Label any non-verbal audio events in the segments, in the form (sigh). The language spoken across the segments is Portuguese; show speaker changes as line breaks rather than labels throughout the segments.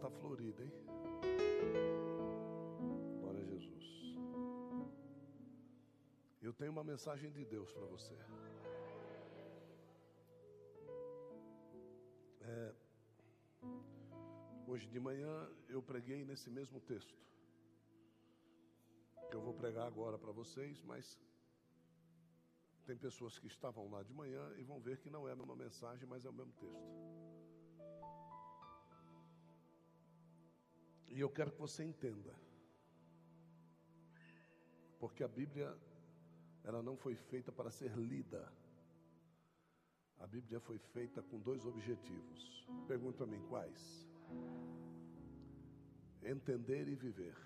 tá florida, hein? Glória a Jesus. Eu tenho uma mensagem de Deus para você. É, hoje de manhã eu preguei nesse mesmo texto. Que eu vou pregar agora para vocês, mas tem pessoas que estavam lá de manhã e vão ver que não é a mesma mensagem, mas é o mesmo texto. E eu quero que você entenda. Porque a Bíblia ela não foi feita para ser lida. A Bíblia foi feita com dois objetivos. Pergunta a mim quais? Entender e viver.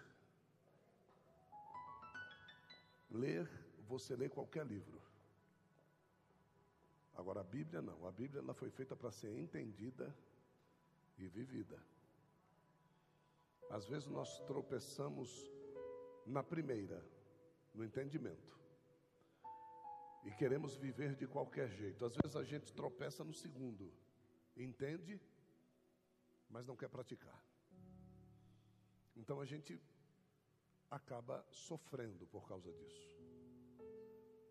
Ler, você lê qualquer livro. Agora a Bíblia não. A Bíblia ela foi feita para ser entendida e vivida. Às vezes nós tropeçamos na primeira, no entendimento. E queremos viver de qualquer jeito. Às vezes a gente tropeça no segundo. Entende, mas não quer praticar. Então a gente acaba sofrendo por causa disso.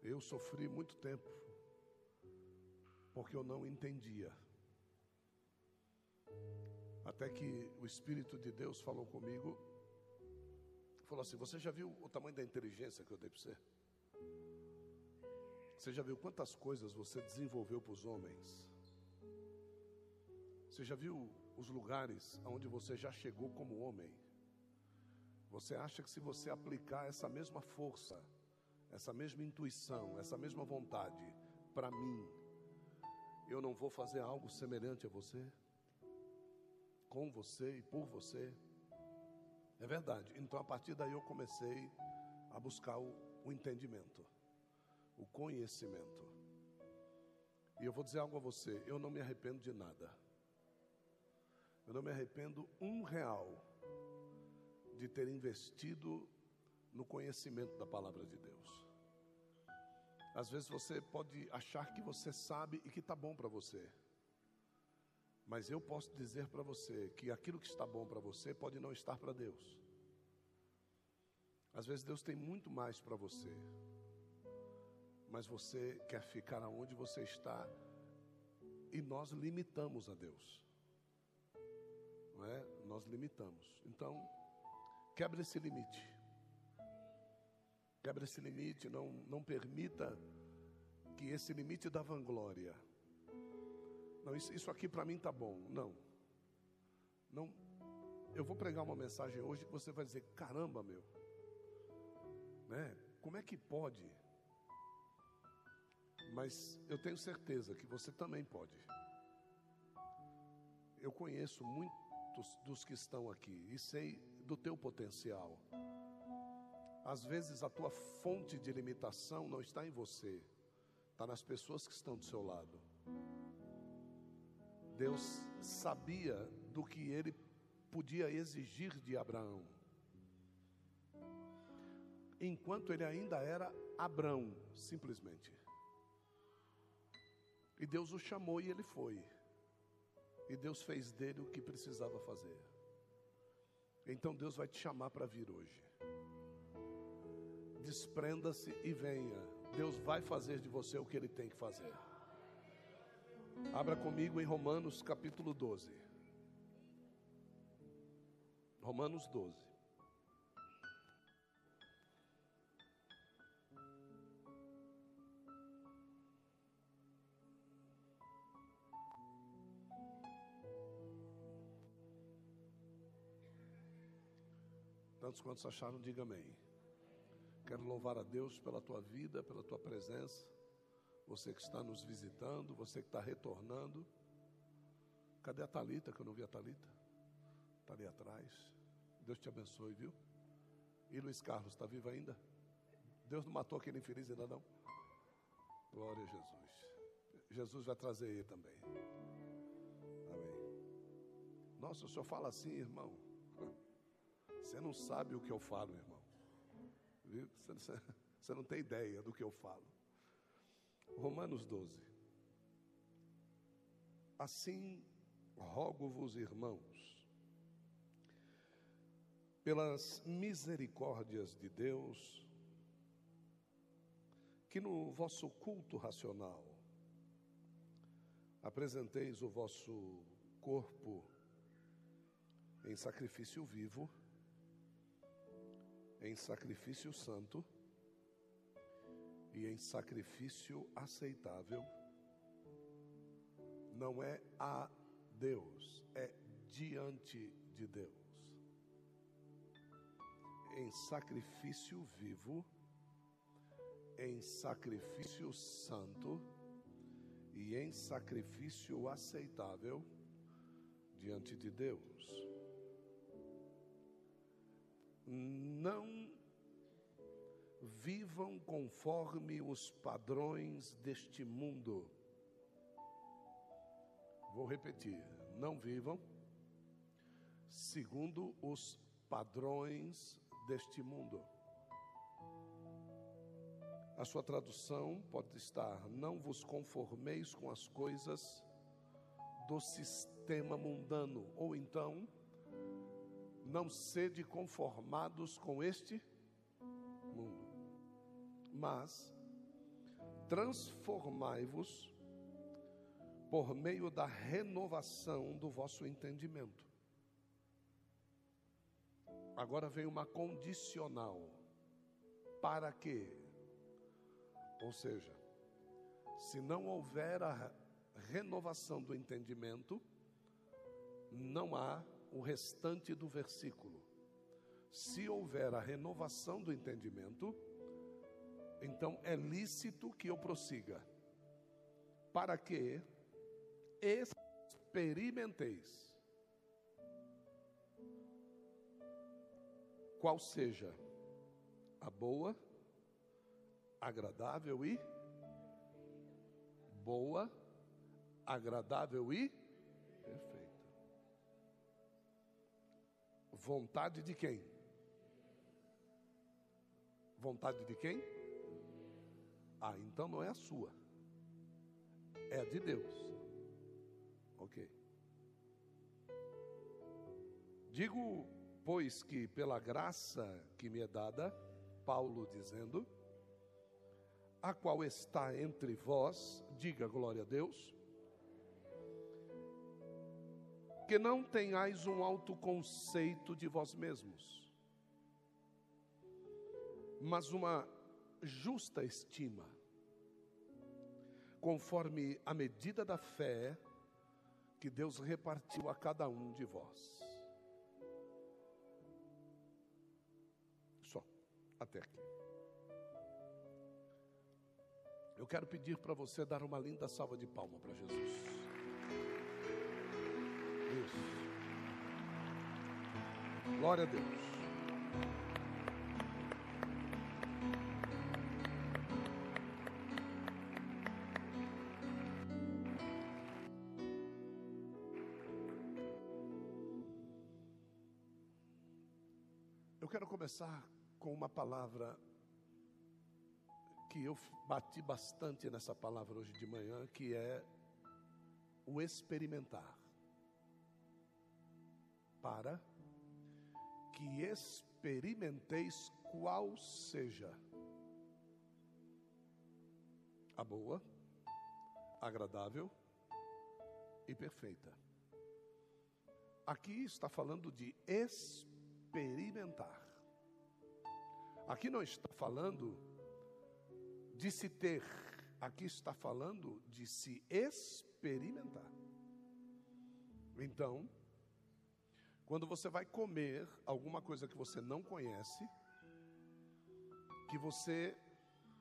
Eu sofri muito tempo porque eu não entendia. Até que o Espírito de Deus falou comigo, falou assim: Você já viu o tamanho da inteligência que eu dei para você? Você já viu quantas coisas você desenvolveu para os homens? Você já viu os lugares onde você já chegou como homem? Você acha que se você aplicar essa mesma força, essa mesma intuição, essa mesma vontade para mim, eu não vou fazer algo semelhante a você? Com você e por você? É verdade. Então a partir daí eu comecei a buscar o, o entendimento, o conhecimento. E eu vou dizer algo a você: eu não me arrependo de nada. Eu não me arrependo um real de ter investido no conhecimento da palavra de Deus. Às vezes você pode achar que você sabe e que está bom para você. Mas eu posso dizer para você que aquilo que está bom para você pode não estar para Deus. Às vezes Deus tem muito mais para você. Mas você quer ficar aonde você está e nós limitamos a Deus. Não é? Nós limitamos. Então, quebra esse limite. Quebra esse limite, não, não permita que esse limite da vanglória. Não, isso, aqui para mim tá bom. Não. Não. Eu vou pregar uma mensagem hoje que você vai dizer: caramba, meu. Né? Como é que pode? Mas eu tenho certeza que você também pode. Eu conheço muitos dos que estão aqui e sei do teu potencial. Às vezes a tua fonte de limitação não está em você, está nas pessoas que estão do seu lado. Deus sabia do que ele podia exigir de Abraão. Enquanto ele ainda era Abrão, simplesmente. E Deus o chamou e ele foi. E Deus fez dele o que precisava fazer. Então Deus vai te chamar para vir hoje. Desprenda-se e venha. Deus vai fazer de você o que ele tem que fazer. Abra comigo em Romanos capítulo 12. Romanos 12. Tantos quantos acharam, diga amém. Quero louvar a Deus pela tua vida, pela tua presença. Você que está nos visitando, você que está retornando. Cadê a Talita? Que eu não vi a Talita. Está ali atrás. Deus te abençoe, viu? E Luiz Carlos, está vivo ainda? Deus não matou aquele infeliz ainda não? Glória a Jesus. Jesus vai trazer ele também. Amém. Nossa, o senhor fala assim, irmão. (laughs) Você não sabe o que eu falo, irmão. (laughs) Você não tem ideia do que eu falo. Romanos 12. Assim rogo-vos, irmãos, pelas misericórdias de Deus, que no vosso culto racional apresenteis o vosso corpo em sacrifício vivo, em sacrifício santo e em sacrifício aceitável, não é a Deus, é diante de Deus em sacrifício vivo, em sacrifício santo e em sacrifício aceitável diante de Deus. Não vivam conforme os padrões deste mundo. Vou repetir: não vivam segundo os padrões deste mundo. A sua tradução pode estar: Não vos conformeis com as coisas do sistema mundano, ou então, não sede conformados com este mas transformai-vos por meio da renovação do vosso entendimento Agora vem uma condicional. Para quê? Ou seja, se não houver a renovação do entendimento, não há o restante do versículo. Se houver a renovação do entendimento, então é lícito que eu prossiga, para que experimenteis qual seja a boa, agradável e boa, agradável e perfeita. Vontade de quem? Vontade de quem? Ah, então não é a sua. É a de Deus. OK. Digo pois que pela graça que me é dada, Paulo dizendo, a qual está entre vós, diga glória a Deus, que não tenhais um alto conceito de vós mesmos, mas uma justa estima, conforme a medida da fé que Deus repartiu a cada um de vós. até aqui. Eu quero pedir para você dar uma linda salva de palma para Jesus. Isso. Glória a Deus. Quero começar com uma palavra que eu bati bastante nessa palavra hoje de manhã, que é o experimentar. Para que experimenteis qual seja a boa, agradável e perfeita. Aqui está falando de experimentar. Aqui não está falando de se ter, aqui está falando de se experimentar. Então, quando você vai comer alguma coisa que você não conhece, que você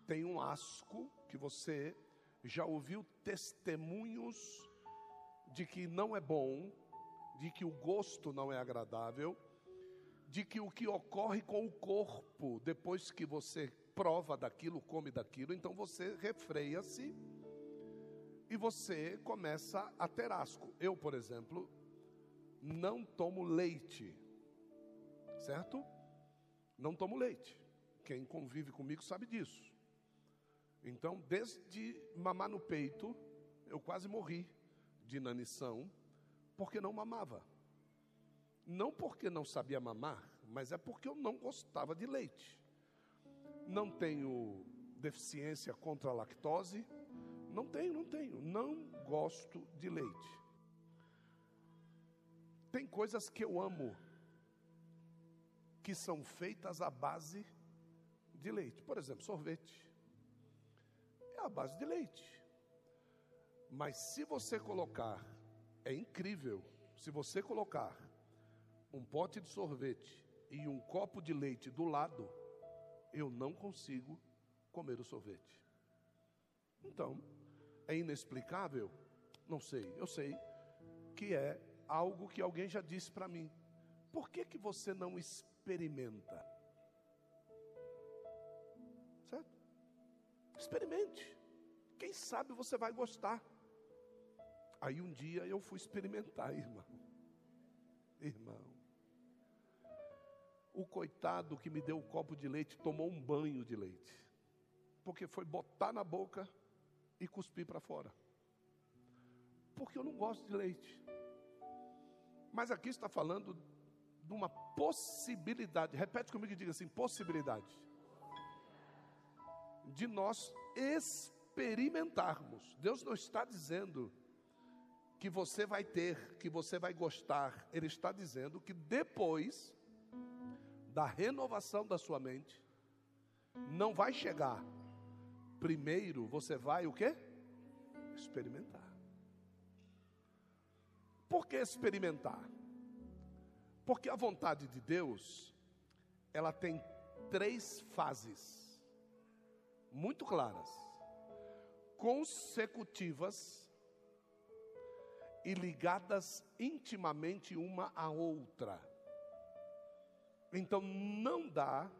tem um asco, que você já ouviu testemunhos de que não é bom, de que o gosto não é agradável, de que o que ocorre com o corpo, depois que você prova daquilo, come daquilo, então você refreia-se e você começa a ter asco. Eu, por exemplo, não tomo leite, certo? Não tomo leite. Quem convive comigo sabe disso. Então, desde mamar no peito, eu quase morri de inanição, porque não mamava. Não porque não sabia mamar, mas é porque eu não gostava de leite. Não tenho deficiência contra a lactose, não tenho, não tenho, não gosto de leite. Tem coisas que eu amo, que são feitas à base de leite. Por exemplo, sorvete. É a base de leite. Mas se você colocar, é incrível, se você colocar um pote de sorvete e um copo de leite do lado, eu não consigo comer o sorvete. Então, é inexplicável? Não sei. Eu sei que é algo que alguém já disse para mim. Por que que você não experimenta? Certo? Experimente. Quem sabe você vai gostar. Aí um dia eu fui experimentar, (laughs) irmão. Irmão. O coitado que me deu o copo de leite tomou um banho de leite. Porque foi botar na boca e cuspir para fora. Porque eu não gosto de leite. Mas aqui está falando de uma possibilidade. Repete comigo e diga assim: possibilidade. De nós experimentarmos. Deus não está dizendo que você vai ter, que você vai gostar. Ele está dizendo que depois da renovação da sua mente, não vai chegar. Primeiro você vai o quê? Experimentar. Por que experimentar? Porque a vontade de Deus, ela tem três fases muito claras, consecutivas e ligadas intimamente uma à outra. Então não dá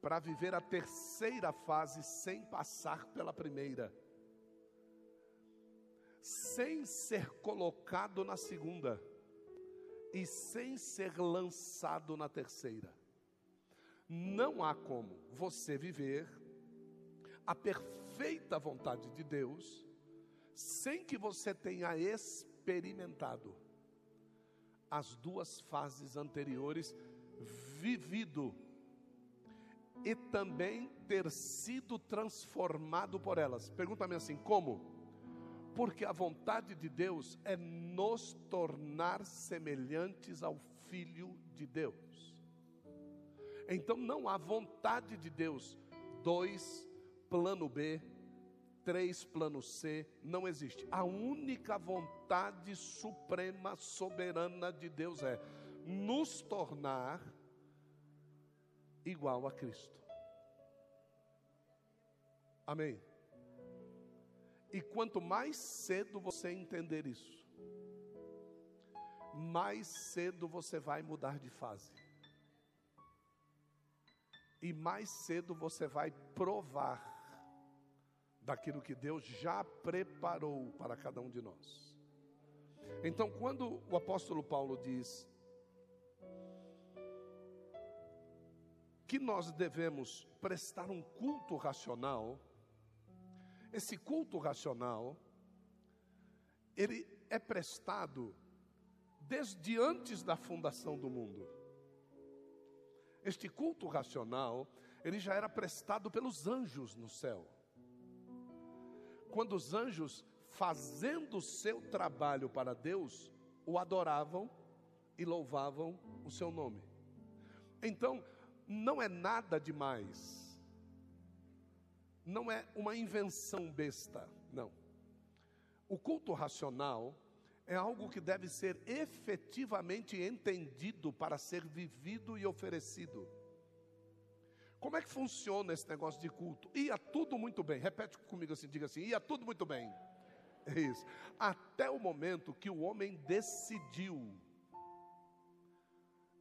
para viver a terceira fase sem passar pela primeira, sem ser colocado na segunda e sem ser lançado na terceira. Não há como você viver a perfeita vontade de Deus sem que você tenha experimentado as duas fases anteriores, vivido e também ter sido transformado por elas. Pergunta-me assim: como? Porque a vontade de Deus é nos tornar semelhantes ao Filho de Deus. Então não há vontade de Deus, dois, plano B, três, plano C, não existe. A única vontade suprema, soberana de Deus é nos tornar igual a Cristo. Amém. E quanto mais cedo você entender isso, mais cedo você vai mudar de fase. E mais cedo você vai provar daquilo que Deus já preparou para cada um de nós. Então, quando o apóstolo Paulo diz que nós devemos prestar um culto racional, esse culto racional, ele é prestado desde antes da fundação do mundo. Este culto racional, ele já era prestado pelos anjos no céu quando os anjos, fazendo o seu trabalho para Deus, o adoravam e louvavam o seu nome. Então, não é nada demais, não é uma invenção besta, não. O culto racional é algo que deve ser efetivamente entendido para ser vivido e oferecido. Como é que funciona esse negócio de culto? Ia tudo muito bem. Repete comigo assim, diga assim: ia tudo muito bem. É isso. Até o momento que o homem decidiu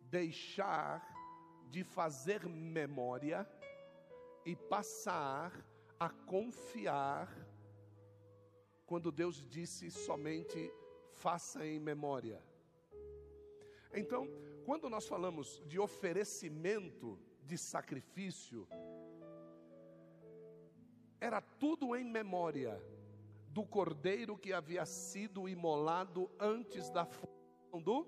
deixar de fazer memória e passar a confiar quando Deus disse somente faça em memória. Então, quando nós falamos de oferecimento, de sacrifício, era tudo em memória do cordeiro que havia sido imolado antes da fundação do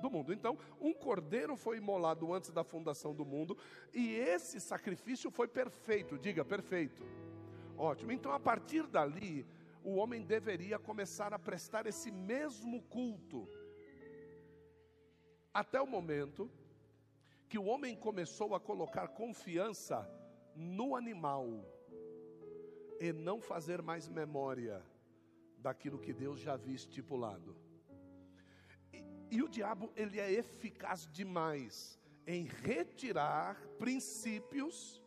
do mundo. Então, um cordeiro foi imolado antes da fundação do mundo, e esse sacrifício foi perfeito, diga perfeito. Ótimo. Então, a partir dali, o homem deveria começar a prestar esse mesmo culto. Até o momento que o homem começou a colocar confiança no animal e não fazer mais memória daquilo que Deus já havia estipulado. E, o diabo, ele é eficaz demais em retirar princípios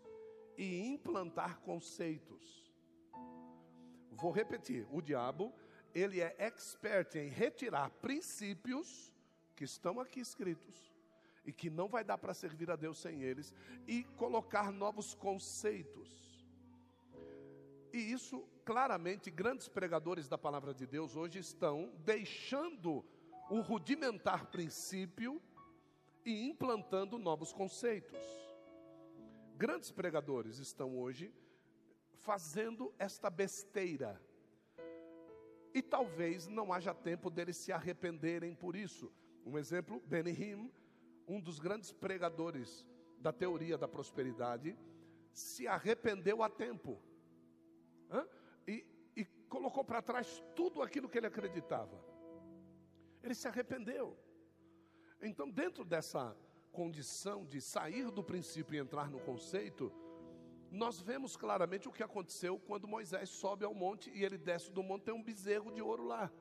e implantar conceitos. Vou repetir, o diabo, ele é expert em retirar princípios que estão aqui escritos e que não vai dar para servir a Deus sem eles e colocar novos conceitos. E isso, claramente, grandes pregadores da palavra de Deus hoje estão deixando o rudimentar princípio e implantando novos conceitos. Grandes pregadores estão hoje fazendo esta besteira. E talvez não haja tempo deles se arrependerem por isso. Um exemplo, Benny Hinn, um dos grandes pregadores da teoria da prosperidade, se arrependeu a tempo e, e colocou para trás tudo aquilo que ele acreditava. Ele se arrependeu. Então, dentro dessa condição de sair do princípio e entrar no conceito, nós vemos claramente o que aconteceu quando Moisés sobe ao monte e ele desce do monte, tem um bezerro de ouro lá.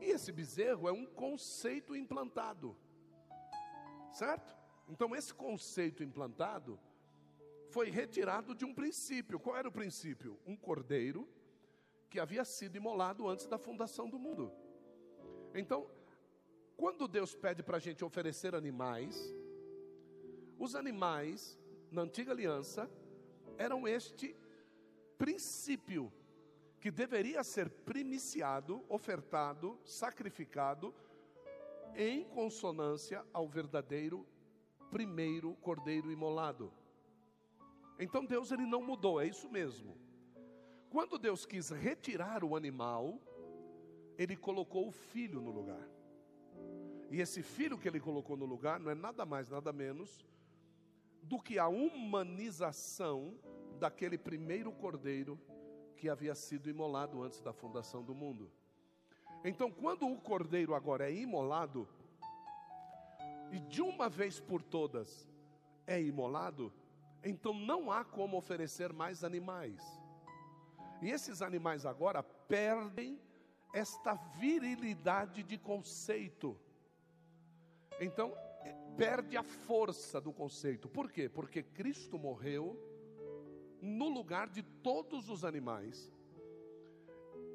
E esse bezerro é um conceito implantado, certo? Então, esse conceito implantado foi retirado de um princípio. Qual era o princípio? Um cordeiro que havia sido imolado antes da fundação do mundo. Então, quando Deus pede para a gente oferecer animais, os animais, na antiga aliança, eram este princípio que deveria ser primiciado, ofertado, sacrificado, em consonância ao verdadeiro primeiro cordeiro imolado. Então Deus ele não mudou, é isso mesmo. Quando Deus quis retirar o animal, ele colocou o filho no lugar. E esse filho que ele colocou no lugar não é nada mais, nada menos do que a humanização daquele primeiro cordeiro que havia sido imolado antes da fundação do mundo. Então, quando o cordeiro agora é imolado, e de uma vez por todas é imolado, então não há como oferecer mais animais. E esses animais agora perdem esta virilidade de conceito. Então, é, perde a força do conceito. Por quê? Porque Cristo morreu no lugar de todos os animais.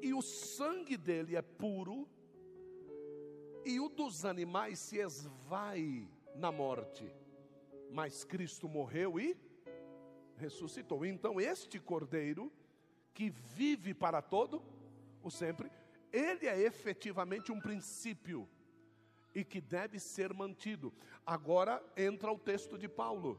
E o sangue dele é puro. E o dos animais se esvai na morte. Mas Cristo morreu e ressuscitou. Então, este cordeiro, que vive para todo o sempre, ele é efetivamente um princípio e que deve ser mantido. Agora entra o texto de Paulo.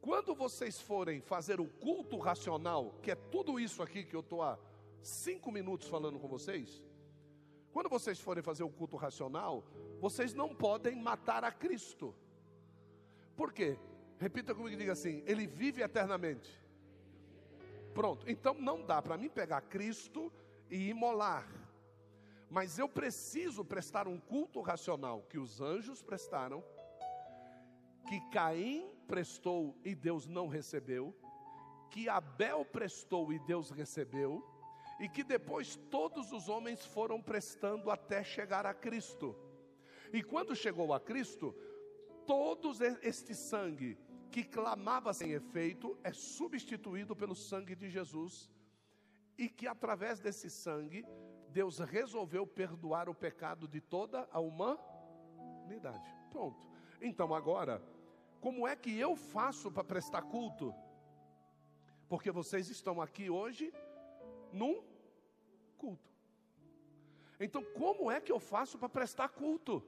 Quando vocês forem fazer o culto racional, que é tudo isso aqui que eu estou há cinco minutos falando com vocês, quando vocês forem fazer o culto racional, vocês não podem matar a Cristo. Por quê? Repita comigo e diga assim: Ele vive eternamente. Pronto, então não dá para mim pegar Cristo e imolar. Mas eu preciso prestar um culto racional que os anjos prestaram, que Caim prestou e Deus não recebeu, que Abel prestou e Deus recebeu, e que depois todos os homens foram prestando até chegar a Cristo. E quando chegou a Cristo, todos este sangue que clamava sem efeito é substituído pelo sangue de Jesus e que através desse sangue Deus resolveu perdoar o pecado de toda a humanidade. Pronto. Então agora, como é que eu faço para prestar culto? Porque vocês estão aqui hoje num culto. Então, como é que eu faço para prestar culto?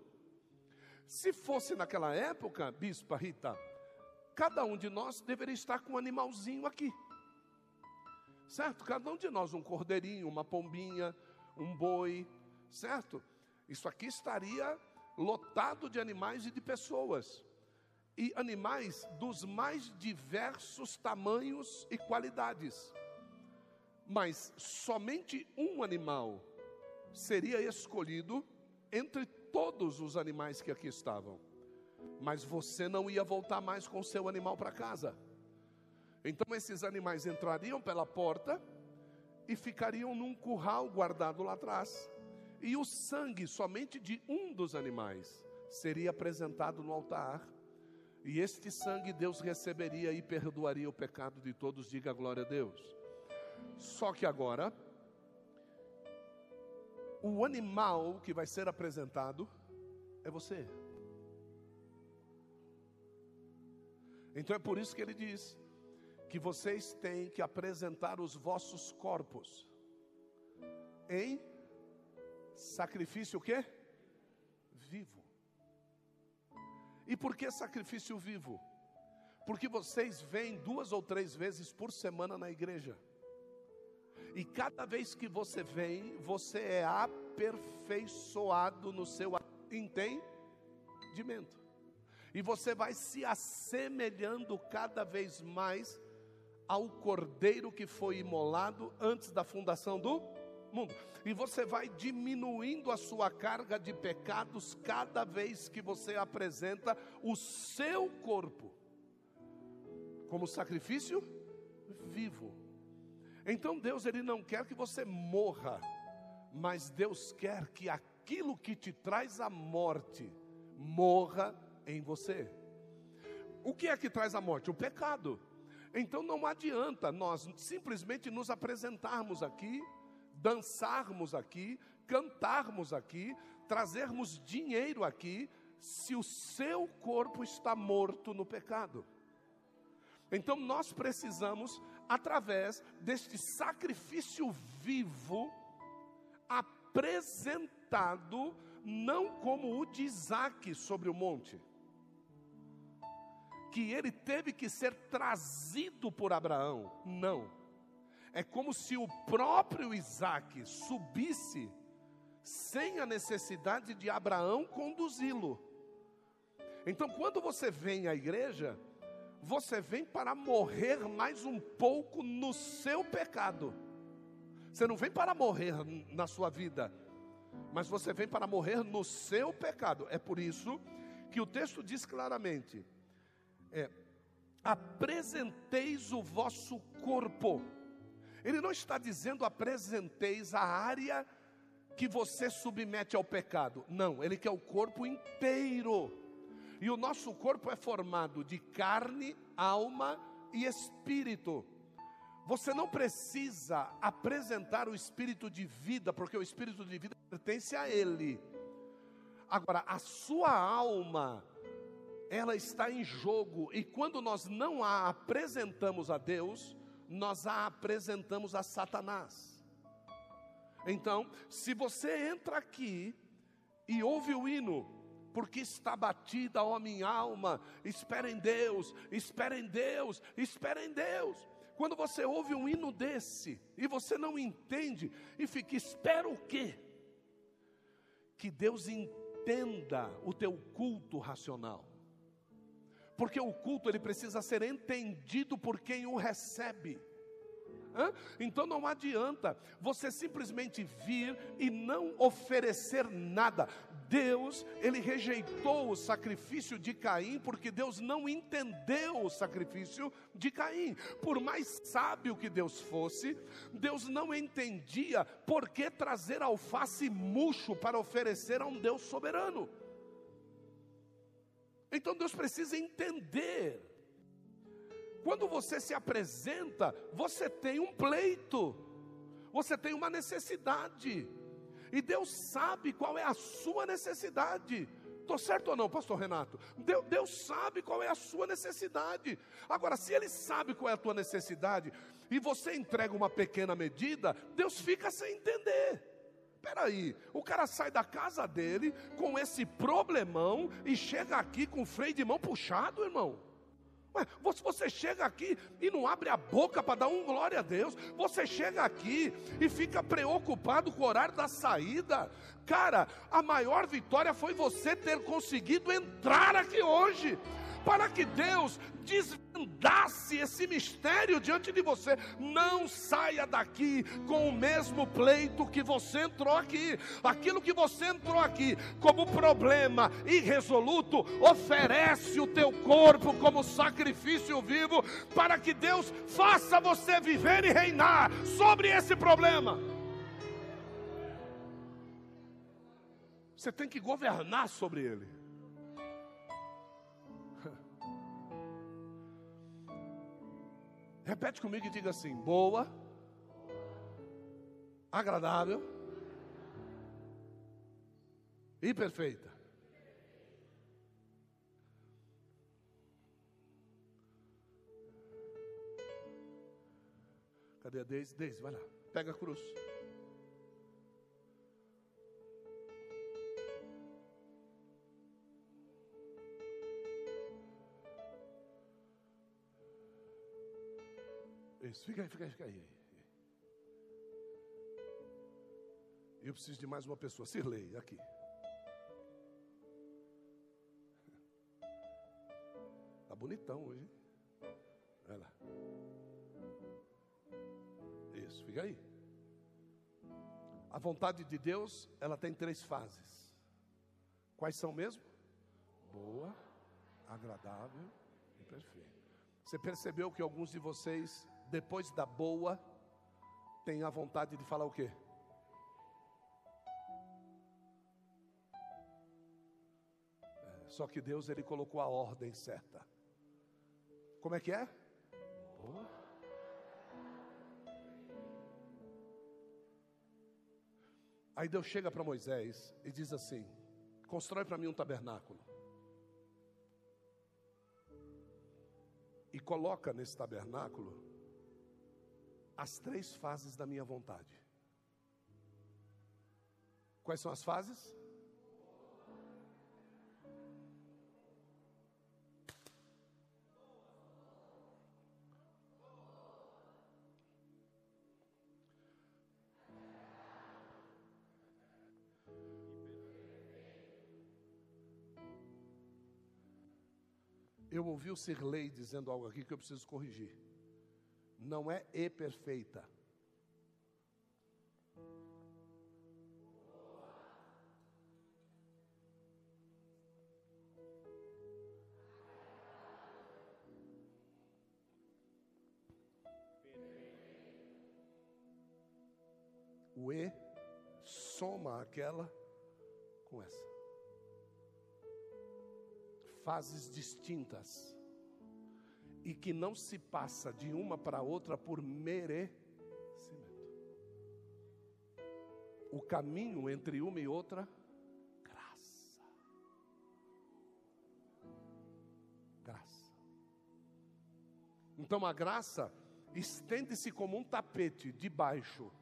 Se fosse naquela época, Bispa Rita, cada um de nós deveria estar com um animalzinho aqui. Certo? Cada um de nós, um cordeirinho, uma pombinha, um boi, certo? Isso aqui estaria lotado de animais e de pessoas. E animais dos mais diversos tamanhos e qualidades. Mas somente um animal seria escolhido entre todos os animais que aqui estavam. Mas você não ia voltar mais com seu animal para casa. Então esses animais entrariam pela porta e ficariam num curral guardado lá atrás. E o sangue somente de um dos animais seria apresentado no altar. E este sangue Deus receberia e perdoaria o pecado de todos. Diga glória a Deus. Só que agora, o animal que vai ser apresentado é você. Então é por isso que ele diz: que vocês têm que apresentar os vossos corpos em sacrifício o quê? Vivo. E por que sacrifício vivo? Porque vocês vêm duas ou três vezes por semana na igreja. E cada vez que você vem, você é aperfeiçoado no seu entendimento. E você vai se assemelhando cada vez mais ao cordeiro que foi imolado antes da fundação do mundo. E você vai diminuindo a sua carga de pecados cada vez que você apresenta o seu corpo como sacrifício vivo. Então Deus ele não quer que você morra, mas Deus quer que aquilo que te traz a morte morra em você. O que é que traz a morte? O pecado. Então não adianta nós simplesmente nos apresentarmos aqui, dançarmos aqui, cantarmos aqui, trazermos dinheiro aqui, se o seu corpo está morto no pecado. Então nós precisamos, através deste sacrifício vivo, apresentado, não como o de Isaac sobre o monte que ele teve que ser trazido por Abraão. Não. É como se o próprio Isaac subisse sem a necessidade de Abraão conduzi-lo. Então, quando você vem à igreja, você vem para morrer mais um pouco no seu pecado. Você não vem para morrer na sua vida, mas você vem para morrer no seu pecado. É por isso que o texto diz claramente: é, apresenteis o vosso corpo. Ele não está dizendo apresenteis a área que você submete ao pecado. Não, ele quer o corpo inteiro. E o nosso corpo é formado de carne, alma e espírito. Você não precisa apresentar o espírito de vida, porque o espírito de vida pertence a ele. Agora, a sua alma ela está em jogo, e quando nós não a apresentamos a Deus, nós a apresentamos a Satanás. Então, se você entra aqui e ouve o hino, porque está batida, ó minha alma, espera em Deus, espera em Deus, espera em Deus. Quando você ouve um hino desse e você não entende e fica, espera o quê? Que Deus entenda o teu culto racional porque o culto ele precisa ser entendido por quem o recebe. Hã? Então não adianta você simplesmente vir e não oferecer nada. Deus, ele rejeitou o sacrifício de Caim porque Deus não entendeu o sacrifício de Caim. Por mais sábio que Deus fosse, Deus não entendia por que trazer alface murcho para oferecer a um Deus soberano. Então Deus precisa entender. Quando você se apresenta, você tem um pleito, você tem uma necessidade, e Deus sabe qual é a sua necessidade. Estou certo ou não, pastor Renato? Deus, Deus, sabe qual é a sua necessidade. Agora, se Ele sabe qual é a tua necessidade, e você entrega uma pequena medida, Deus fica sem entender. Peraí, o cara sai da casa dele com esse problemão e chega aqui com o freio de mão puxado, irmão. Ué, você chega aqui e não abre a boca para dar um glória a Deus. Você chega aqui e fica preocupado com o horário da saída. Cara, a maior vitória foi você ter conseguido entrar aqui hoje para que Deus desvendasse esse mistério diante de você. Não saia daqui com o mesmo pleito que você entrou aqui. Aquilo que você entrou aqui como problema irresoluto, oferece o teu corpo como sacrifício vivo para que Deus faça você viver e reinar sobre esse problema. Você tem que governar sobre ele. Repete comigo e diga assim: boa, agradável e perfeita. Cadê a Deise? Deise, vai lá, pega a cruz. Isso, fica aí, fica aí, fica aí. Eu preciso de mais uma pessoa. Sirlei, aqui. (laughs) Tá bonitão hoje. Vai lá. Isso, fica aí. A vontade de Deus, ela tem três fases. Quais são mesmo? Boa, agradável e perfeita. Você percebeu que alguns de vocês depois da boa, tem a vontade de falar o quê? É, só que Deus ele colocou a ordem certa. Como é que é? Boa. Aí Deus chega para Moisés e diz assim: Constrói para mim um tabernáculo. E coloca nesse tabernáculo as três fases da minha vontade. Quais são as fases? Eu ouvi o Sirlei dizendo algo aqui que eu preciso corrigir não é e perfeita. O E soma aquela com essa. Fases distintas e que não se passa de uma para outra por merecimento. O caminho entre uma e outra, graça. Graça. Então a graça estende-se como um tapete debaixo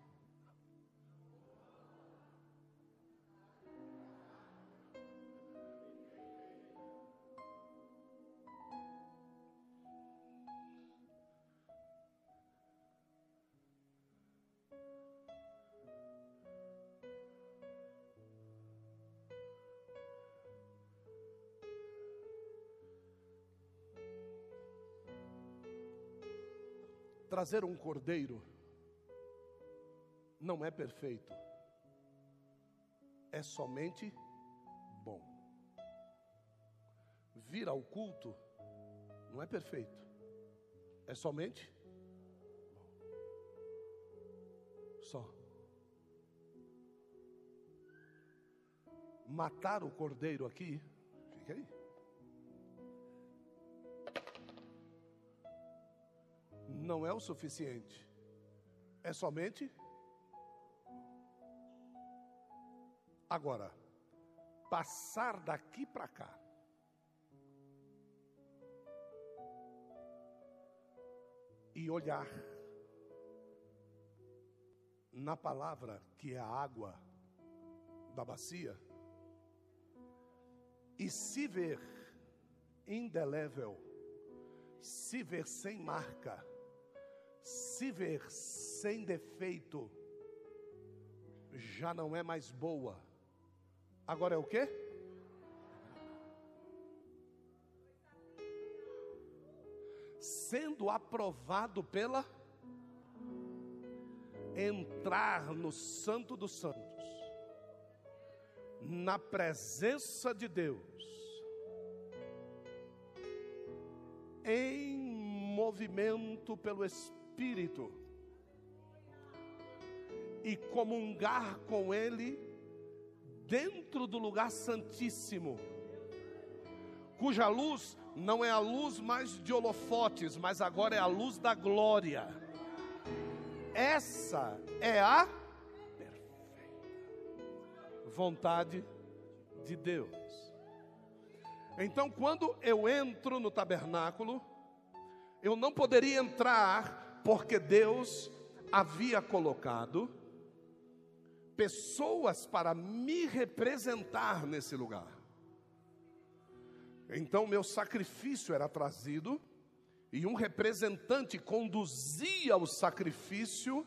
trazer um cordeiro não é perfeito, é somente bom. Vir ao culto não é perfeito, é somente bom. Só. Matar o cordeiro aqui, fica aí. Não é o suficiente. É somente. Agora, passar daqui para cá. E olhar na palavra que é a água da bacia e se ver indelével se ver sem marca, se ver sem defeito, já não é mais boa. Agora é o quê? Sendo aprovado pela entrar no Santo dos Santos, na presença de Deus, em movimento pelo Espírito, e comungar com Ele dentro do lugar santíssimo, cuja luz não é a luz mais de holofotes, mas agora é a luz da glória. Essa é a vontade de Deus. Então, quando eu entro no tabernáculo, eu não poderia entrar porque Deus havia colocado pessoas para me representar nesse lugar. Então, meu sacrifício era trazido e um representante conduzia o sacrifício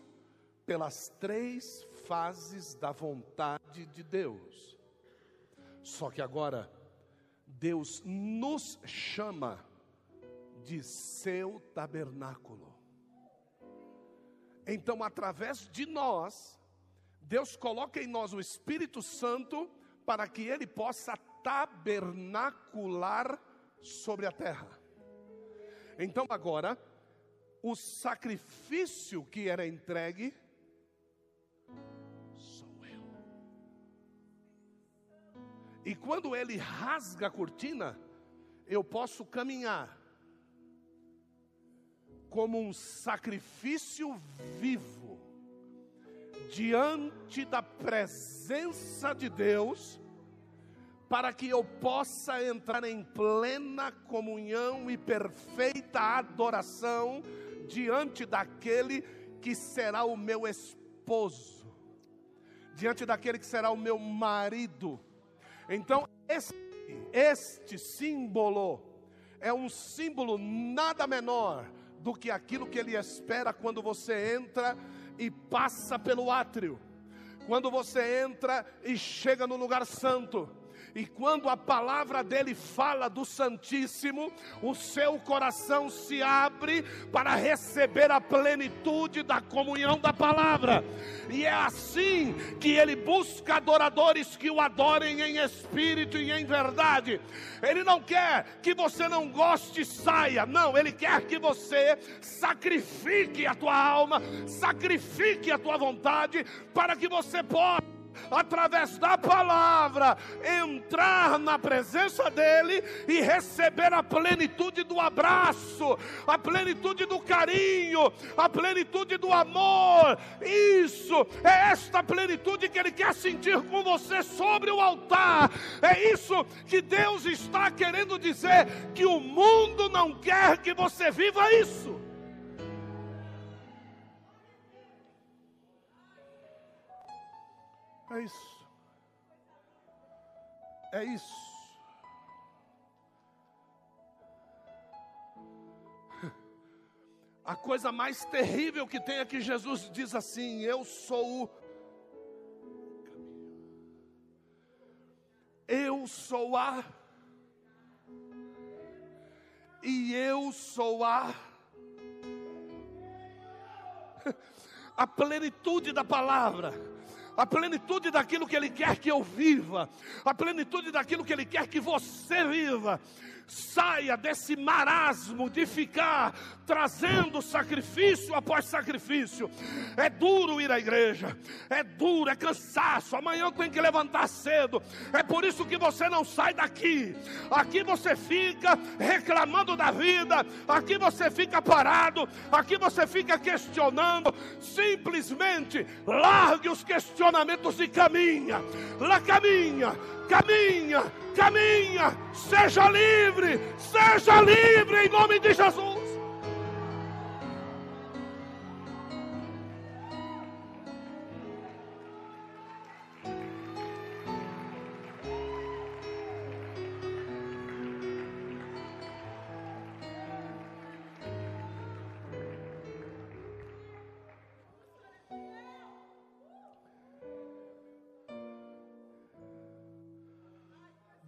pelas três fases da vontade de Deus. Só que agora, Deus nos chama de seu tabernáculo. Então, através de nós, Deus coloca em nós o Espírito Santo para que ele possa tabernacular sobre a terra. Então agora, o sacrifício que era entregue sou eu. E quando ele rasga a cortina, eu posso caminhar como um sacrifício vivo diante da presença de Deus, para que eu possa entrar em plena comunhão e perfeita adoração diante daquele que será o meu esposo, diante daquele que será o meu marido. Então, este, este símbolo é um símbolo nada menor do que aquilo que ele espera quando você entra e passa pelo átrio, quando você entra e chega no lugar santo e quando a palavra dele fala do Santíssimo, o seu coração se abre para receber a plenitude da comunhão da palavra. E é assim que ele busca adoradores que o adorem em espírito e em verdade. Ele não quer que você não goste e saia, não, ele quer que você sacrifique a tua alma, sacrifique a tua vontade, para que você possa através da palavra, entrar na presença dEle e receber a plenitude do abraço, a plenitude do carinho, a plenitude do amor. Isso é esta plenitude que Ele quer sentir com você sobre o altar. É isso que Deus está querendo dizer: que o mundo não quer que você viva isso. É isso. É isso. (laughs) A coisa mais terrível que tem é que Jesus diz assim: Eu sou o caminho. Eu sou a. E eu sou a. (laughs) A plenitude da palavra a plenitude daquilo que Ele quer que eu viva, a plenitude daquilo que Ele quer que você viva. Saia desse marasmo de ficar trazendo sacrifício após sacrifício. É duro ir à igreja, é duro, é cansaço. Amanhã tenho que levantar cedo. É por isso que você não sai daqui. Aqui você fica reclamando da vida, aqui você fica parado, aqui você fica questionando. Simplesmente largue os questionamentos e caminha. Lá caminha caminha, caminha, seja livre, seja livre em nome de Jesus.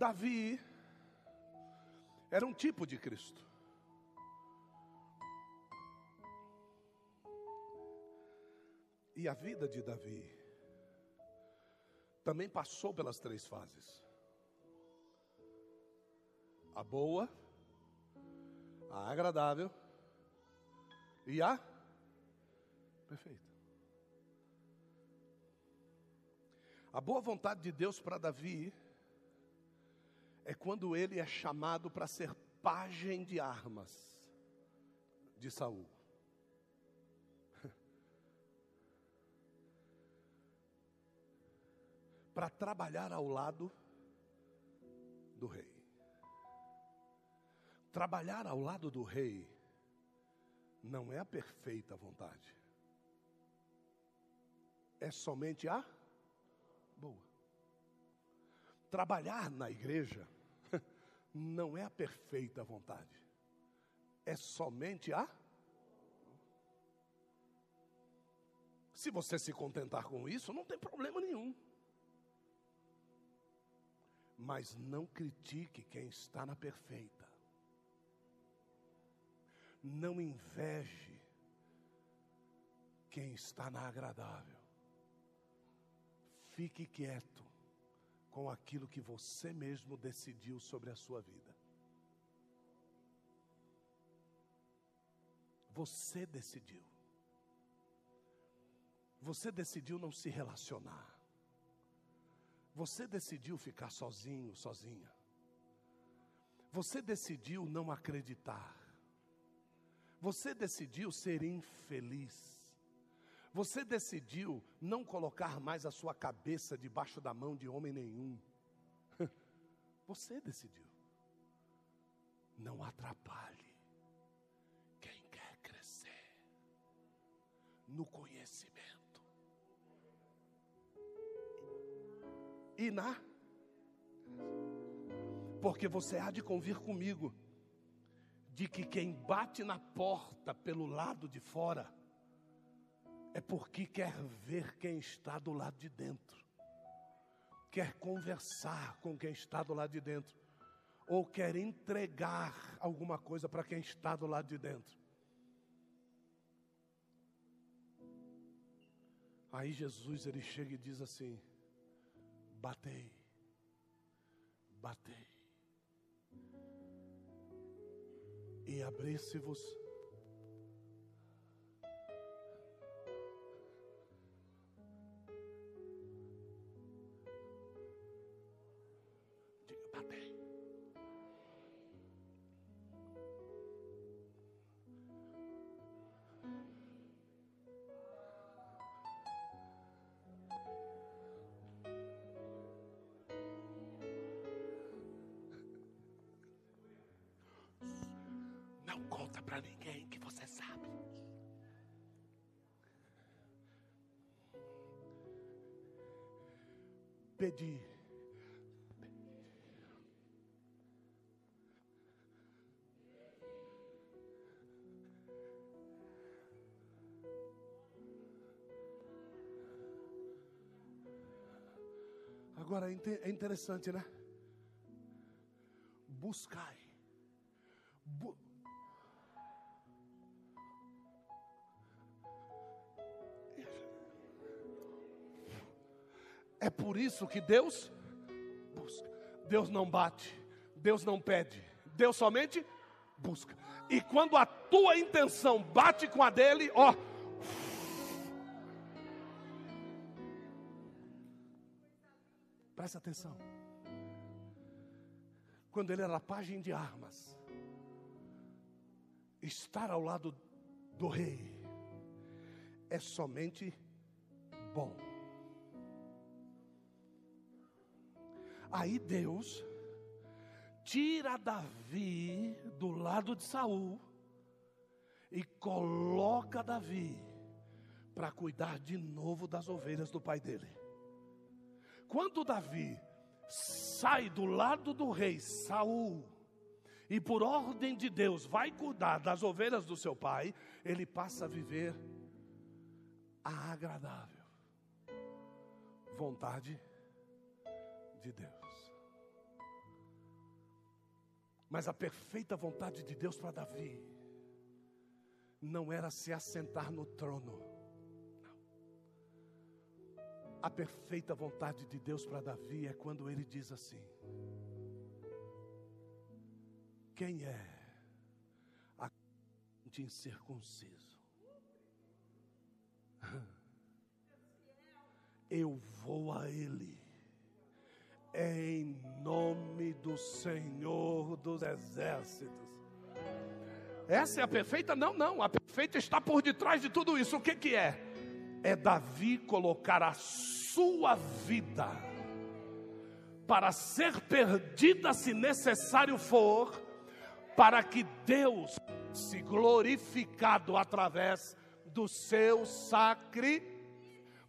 Davi era um tipo de Cristo. E a vida de Davi também passou pelas três fases: a boa, a agradável e a perfeita. A boa vontade de Deus para Davi é quando ele é chamado para ser pajem de armas de Saul. (laughs) para trabalhar ao lado do rei. Trabalhar ao lado do rei não é a perfeita vontade, é somente a boa. Trabalhar na igreja não é a perfeita vontade, é somente a. Se você se contentar com isso, não tem problema nenhum mas não critique quem está na perfeita. Não inveje quem está na agradável. Fique quieto com aquilo que você mesmo decidiu sobre a sua vida. Você decidiu. Você decidiu não se relacionar. Você decidiu ficar sozinho, sozinha. Você decidiu não acreditar. Você decidiu ser infeliz. Você decidiu não colocar mais a sua cabeça debaixo da mão de homem nenhum. (laughs) Você decidiu. Não atrapalhe quem quer crescer no conhecimento. e na. Porque você há de convir comigo de que quem bate na porta pelo lado de fora é porque quer ver quem está do lado de dentro, quer conversar com quem está do lado de dentro, ou quer entregar alguma coisa para quem está do lado de dentro. Aí Jesus ele chega e diz assim: batei, batei, e Não conta para ninguém que você sabe. Pedir. Agora é interessante, né? Buscai. Bu É por isso que Deus busca. Deus não bate, Deus não pede, Deus somente busca. E quando a tua intenção bate com a dele, ó. Presta atenção. Quando ele era pajem de armas, estar ao lado do rei é somente bom. Aí Deus tira Davi do lado de Saul e coloca Davi para cuidar de novo das ovelhas do pai dele. Quando Davi sai do lado do rei Saul e por ordem de Deus vai cuidar das ovelhas do seu pai, ele passa a viver a agradável vontade de Deus. Mas a perfeita vontade de Deus para Davi não era se assentar no trono. A perfeita vontade de Deus para Davi é quando ele diz assim: Quem é a incircunciso? (laughs) Eu vou a ele em nome do Senhor dos Exércitos. Essa é a perfeita? Não, não. A perfeita está por detrás de tudo isso. O que, que é? É Davi colocar a sua vida para ser perdida, se necessário for, para que Deus se glorificado através do seu sacrifício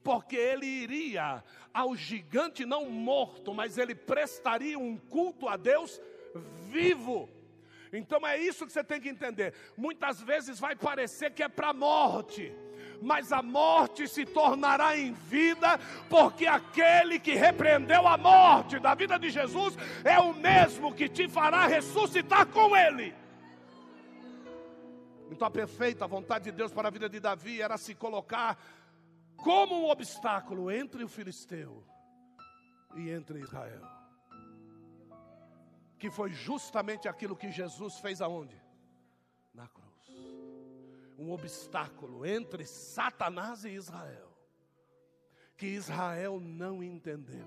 porque ele iria ao gigante não morto, mas ele prestaria um culto a Deus vivo. Então é isso que você tem que entender. Muitas vezes vai parecer que é para a morte, mas a morte se tornará em vida, porque aquele que repreendeu a morte da vida de Jesus é o mesmo que te fará ressuscitar com ele. Então a perfeita vontade de Deus para a vida de Davi era se colocar como um obstáculo entre o filisteu e entre Israel. Que foi justamente aquilo que Jesus fez aonde? Na cruz. Um obstáculo entre Satanás e Israel. Que Israel não entendeu.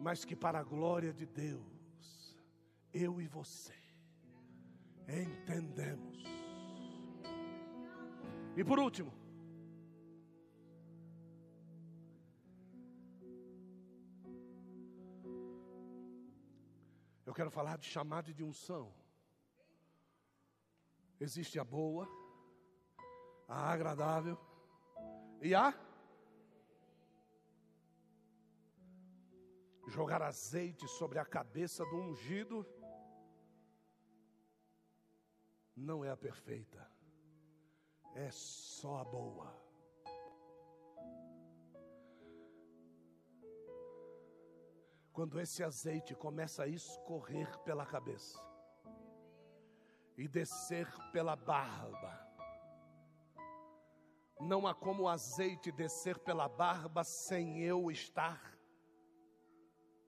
Mas que para a glória de Deus, eu e você entendemos. E por último, Eu quero falar de chamado de unção. Existe a boa, a agradável e a jogar azeite sobre a cabeça do ungido não é a perfeita, é só a boa. quando esse azeite começa a escorrer pela cabeça e descer pela barba. Não há como o azeite descer pela barba sem eu estar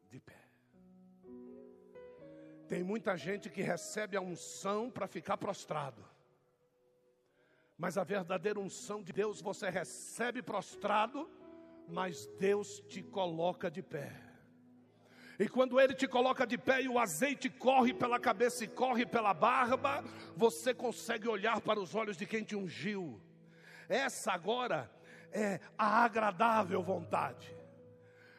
de pé. Tem muita gente que recebe a unção para ficar prostrado. Mas a verdadeira unção de Deus você recebe prostrado, mas Deus te coloca de pé. E quando ele te coloca de pé e o azeite corre pela cabeça e corre pela barba, você consegue olhar para os olhos de quem te ungiu. Essa agora é a agradável vontade.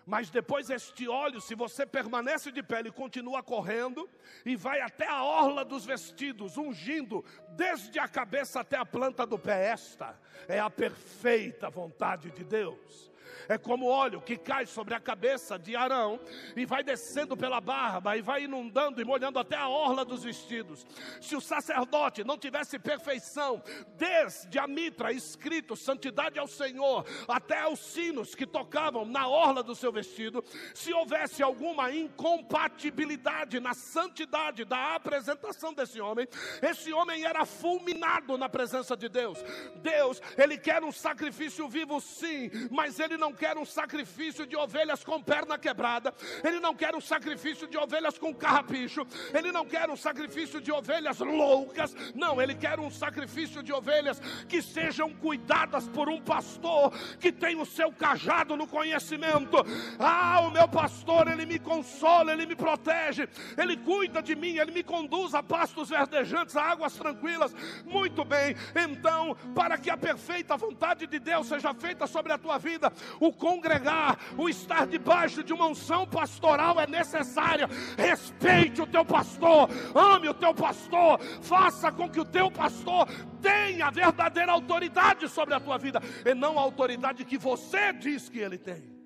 Mas depois este óleo, se você permanece de pé, ele continua correndo e vai até a orla dos vestidos, ungindo desde a cabeça até a planta do pé. Esta é a perfeita vontade de Deus é como óleo que cai sobre a cabeça de Arão e vai descendo pela barba e vai inundando e molhando até a orla dos vestidos. Se o sacerdote não tivesse perfeição, desde a mitra escrito santidade ao Senhor, até os sinos que tocavam na orla do seu vestido, se houvesse alguma incompatibilidade na santidade da apresentação desse homem, esse homem era fulminado na presença de Deus. Deus, ele quer um sacrifício vivo sim, mas ele não quer um sacrifício de ovelhas com perna quebrada, ele não quer um sacrifício de ovelhas com carrapicho, ele não quer um sacrifício de ovelhas loucas, não, ele quer um sacrifício de ovelhas que sejam cuidadas por um pastor que tem o seu cajado no conhecimento. Ah, o meu pastor, ele me consola, ele me protege, ele cuida de mim, ele me conduz a pastos verdejantes, a águas tranquilas. Muito bem, então, para que a perfeita vontade de Deus seja feita sobre a tua vida, o congregar, o estar debaixo de uma unção pastoral é necessária. Respeite o teu pastor, ame o teu pastor, faça com que o teu pastor tenha verdadeira autoridade sobre a tua vida e não a autoridade que você diz que ele tem.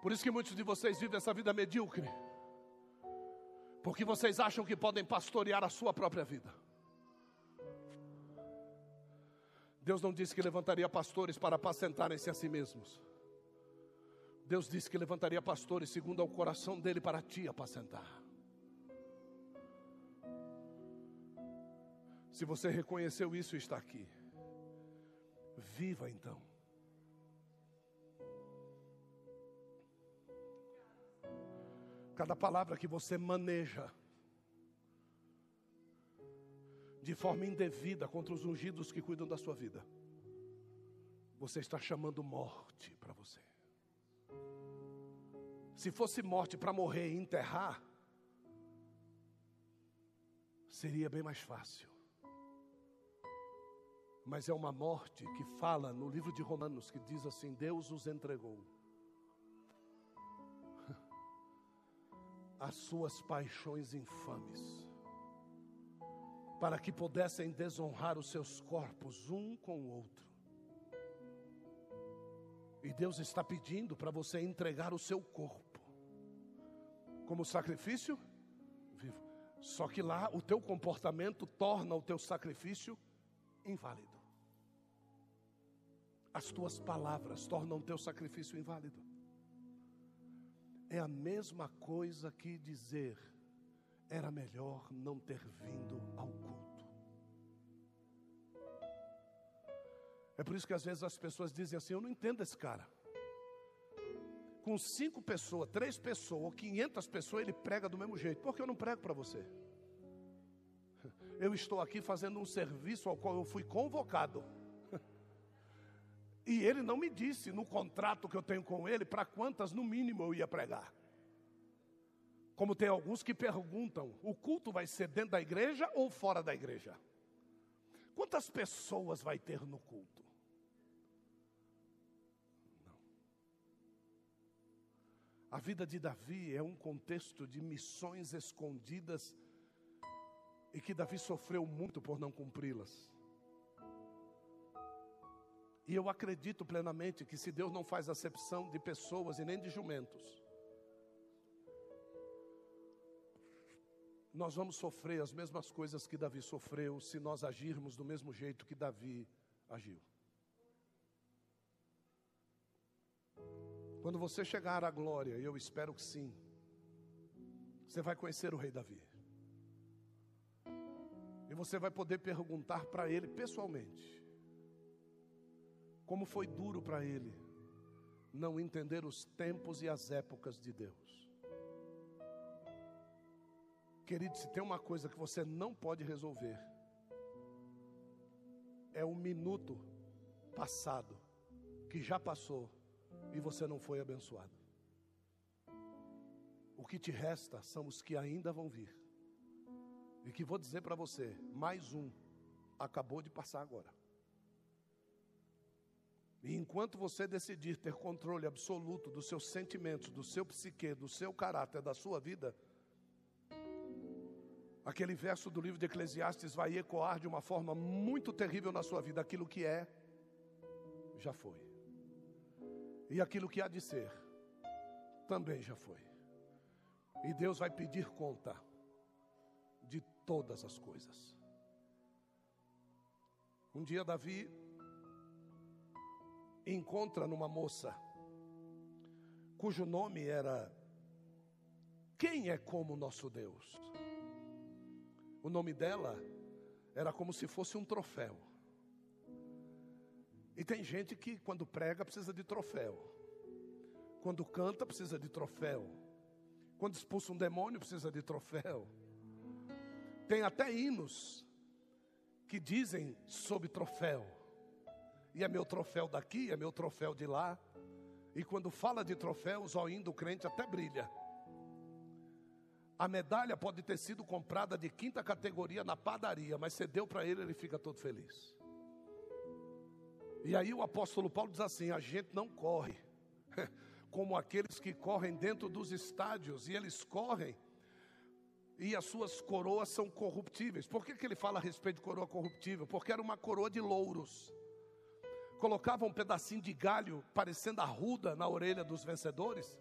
Por isso que muitos de vocês vivem essa vida medíocre. Porque vocês acham que podem pastorear a sua própria vida. Deus não disse que levantaria pastores para apacentarem-se a si mesmos. Deus disse que levantaria pastores segundo ao coração dele para ti apacentar. Se você reconheceu isso e está aqui, viva então. Cada palavra que você maneja de forma indevida contra os ungidos que cuidam da sua vida, você está chamando morte para você. Se fosse morte para morrer e enterrar, seria bem mais fácil. Mas é uma morte que fala no livro de Romanos que diz assim: Deus os entregou (laughs) as suas paixões infames, para que pudessem desonrar os seus corpos um com o outro. E Deus está pedindo para você entregar o seu corpo como sacrifício vivo. Só que lá o teu comportamento torna o teu sacrifício inválido. As tuas palavras tornam o teu sacrifício inválido. É a mesma coisa que dizer: era melhor não ter vindo ao culto. É por isso que às vezes as pessoas dizem assim: eu não entendo esse cara. Com cinco pessoas, três pessoas ou quinhentas pessoas, ele prega do mesmo jeito. Por que eu não prego para você? Eu estou aqui fazendo um serviço ao qual eu fui convocado. E ele não me disse no contrato que eu tenho com ele para quantas no mínimo eu ia pregar. Como tem alguns que perguntam: o culto vai ser dentro da igreja ou fora da igreja? Quantas pessoas vai ter no culto? Não. A vida de Davi é um contexto de missões escondidas e que Davi sofreu muito por não cumpri-las. E eu acredito plenamente que se Deus não faz acepção de pessoas e nem de jumentos, nós vamos sofrer as mesmas coisas que Davi sofreu se nós agirmos do mesmo jeito que Davi agiu. Quando você chegar à glória, eu espero que sim, você vai conhecer o rei Davi. E você vai poder perguntar para ele pessoalmente: como foi duro para ele não entender os tempos e as épocas de Deus. Querido, se tem uma coisa que você não pode resolver, é o minuto passado, que já passou e você não foi abençoado. O que te resta são os que ainda vão vir. E que vou dizer para você: mais um acabou de passar agora. E enquanto você decidir ter controle absoluto dos seus sentimentos, do seu psique, do seu caráter, da sua vida, aquele verso do livro de Eclesiastes vai ecoar de uma forma muito terrível na sua vida. Aquilo que é, já foi. E aquilo que há de ser, também já foi. E Deus vai pedir conta de todas as coisas. Um dia Davi encontra numa moça cujo nome era Quem é como nosso Deus? O nome dela era como se fosse um troféu. E tem gente que quando prega precisa de troféu. Quando canta precisa de troféu. Quando expulsa um demônio precisa de troféu. Tem até hinos que dizem sobre troféu e é meu troféu daqui, é meu troféu de lá. E quando fala de troféu, o zoinho do crente até brilha. A medalha pode ter sido comprada de quinta categoria na padaria, mas você deu para ele, ele fica todo feliz. E aí o apóstolo Paulo diz assim: a gente não corre (laughs) como aqueles que correm dentro dos estádios, e eles correm, e as suas coroas são corruptíveis. Por que, que ele fala a respeito de coroa corruptível? Porque era uma coroa de louros colocava um pedacinho de galho parecendo arruda na orelha dos vencedores.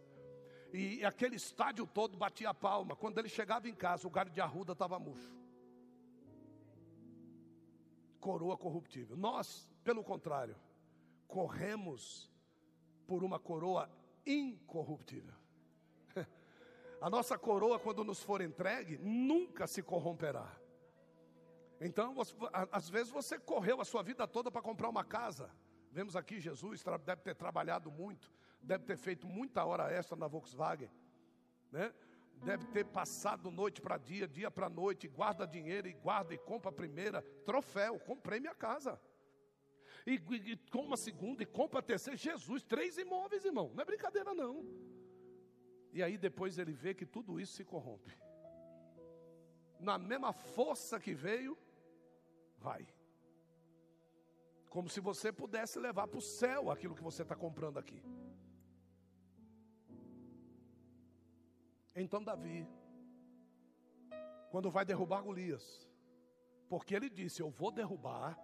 E aquele estádio todo batia a palma. Quando ele chegava em casa, o galho de arruda estava murcho. Coroa corruptível. Nós, pelo contrário, corremos por uma coroa incorruptível. (laughs) A nossa coroa, quando nos for entregue, nunca se corromperá. Então, às vezes você correu a sua vida toda para comprar uma casa. Vemos aqui Jesus, deve ter trabalhado muito, deve ter feito muita hora extra na Volkswagen, né? Deve ter passado noite para dia, dia para noite, guarda dinheiro e guarda e compra a primeira, troféu, comprei minha casa. E, e, e compra a segunda e compra a terceira, Jesus, três imóveis, irmão, não é brincadeira não. E aí depois ele vê que tudo isso se corrompe. Na mesma força que veio, vai. Como se você pudesse levar para o céu aquilo que você está comprando aqui. Então Davi, quando vai derrubar Golias, porque ele disse: Eu vou derrubar,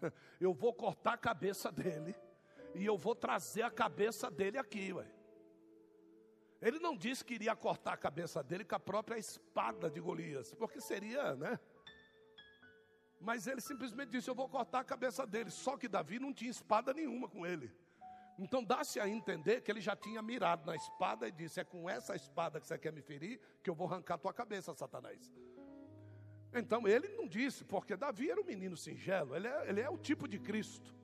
(laughs) eu vou cortar a cabeça dele, e eu vou trazer a cabeça dele aqui, ué. Ele não disse que iria cortar a cabeça dele com a própria espada de Golias, porque seria, né? Mas ele simplesmente disse: Eu vou cortar a cabeça dele. Só que Davi não tinha espada nenhuma com ele. Então dá-se a entender que ele já tinha mirado na espada e disse: É com essa espada que você quer me ferir que eu vou arrancar tua cabeça, Satanás. Então ele não disse, porque Davi era um menino singelo, ele é, ele é o tipo de Cristo.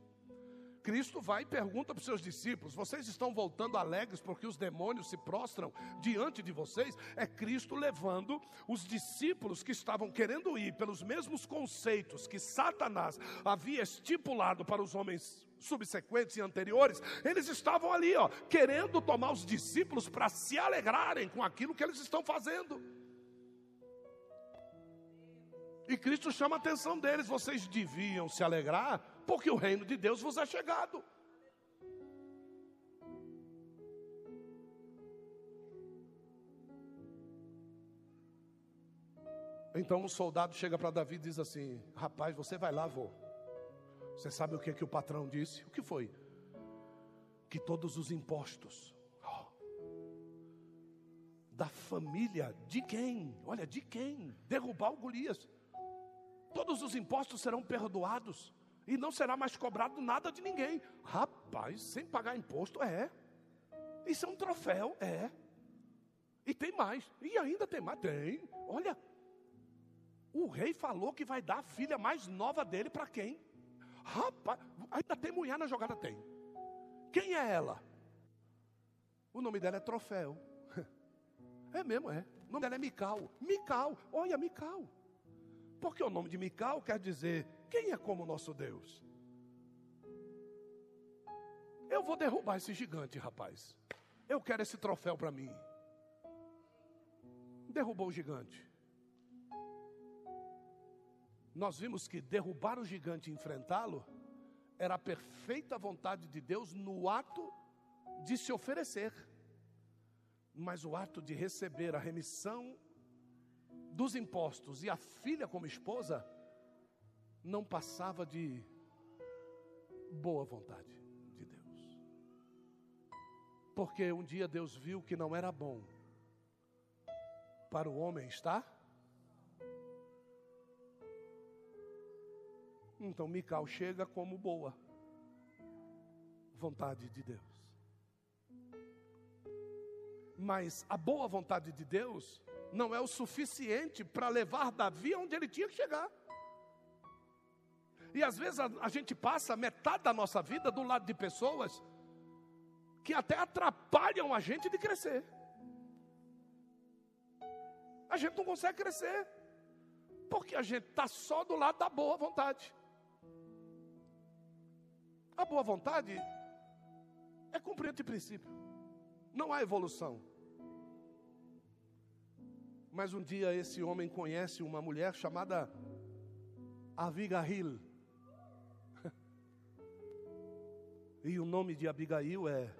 Cristo vai e pergunta para os seus discípulos: Vocês estão voltando alegres porque os demônios se prostram diante de vocês? É Cristo levando os discípulos que estavam querendo ir pelos mesmos conceitos que Satanás havia estipulado para os homens subsequentes e anteriores, eles estavam ali, ó, querendo tomar os discípulos para se alegrarem com aquilo que eles estão fazendo. E Cristo chama a atenção deles: vocês deviam se alegrar porque o reino de Deus vos é chegado. Então um soldado chega para Davi e diz assim: Rapaz, você vai lá, vou. Você sabe o que, que o patrão disse? O que foi? Que todos os impostos oh, da família de quem? Olha, de quem? Derrubar o Golias. Todos os impostos serão perdoados e não será mais cobrado nada de ninguém. Rapaz, sem pagar imposto, é. Isso é um troféu, é. E tem mais. E ainda tem mais. Tem. Olha, o rei falou que vai dar a filha mais nova dele para quem? Rapaz, ainda tem mulher na jogada? Tem. Quem é ela? O nome dela é Troféu. (laughs) É mesmo, é. O nome dela é Mical. Mical, olha, Mical. Porque o nome de Mical quer dizer quem é como o nosso Deus? Eu vou derrubar esse gigante, rapaz. Eu quero esse troféu para mim. Derrubou o gigante. Nós vimos que derrubar o gigante e enfrentá-lo era a perfeita vontade de Deus no ato de se oferecer. Mas o ato de receber a remissão dos impostos e a filha como esposa não passava de boa vontade de Deus. Porque um dia Deus viu que não era bom para o homem estar. Então Mical chega como boa vontade de Deus. Mas a boa vontade de Deus não é o suficiente para levar Davi onde ele tinha que chegar. E às vezes a, a gente passa metade da nossa vida do lado de pessoas que até atrapalham a gente de crescer. A gente não consegue crescer, porque a gente está só do lado da boa vontade. A boa vontade é cumprimento de princípio, não há evolução. Mas um dia esse homem conhece uma mulher chamada Abigail. (laughs) E o nome de Abigail é: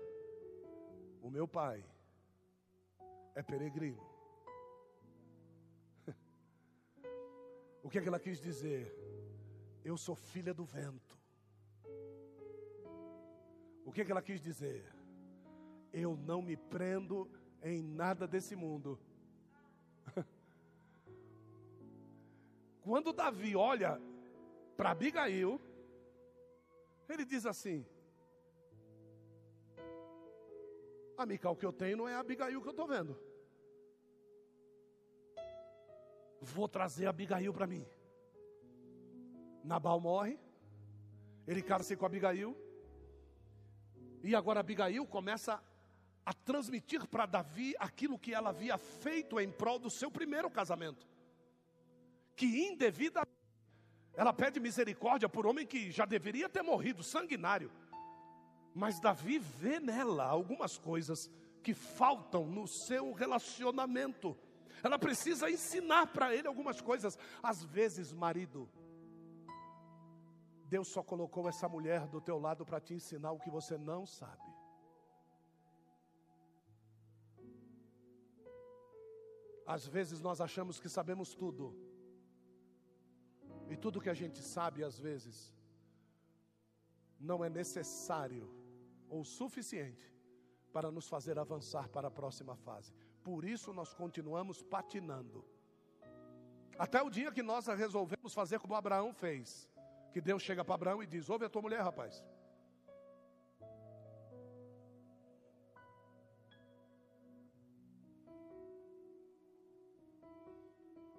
O meu pai é peregrino. (laughs) O que é que ela quis dizer? Eu sou filha do vento. O que é que ela quis dizer? Eu não me prendo em nada desse mundo. (laughs) Quando Davi olha para Abigail, ele diz assim: A Mical que eu tenho não é a Abigail que eu estou vendo. Vou trazer Abigail para mim. Nabal morre, ele casa-se com Abigail, e agora Abigail começa a transmitir para Davi aquilo que ela havia feito em prol do seu primeiro casamento. Que indevida ela pede misericórdia por homem que já deveria ter morrido, sanguinário. Mas Davi vê nela algumas coisas que faltam no seu relacionamento. Ela precisa ensinar para ele algumas coisas. Às vezes, marido, Deus só colocou essa mulher do teu lado para te ensinar o que você não sabe. Às vezes nós achamos que sabemos tudo. E tudo que a gente sabe, às vezes, não é necessário ou suficiente para nos fazer avançar para a próxima fase. Por isso nós continuamos patinando. Até o dia que nós resolvemos fazer como Abraão fez. Que Deus chega para Abraão e diz: Ouve a tua mulher, rapaz.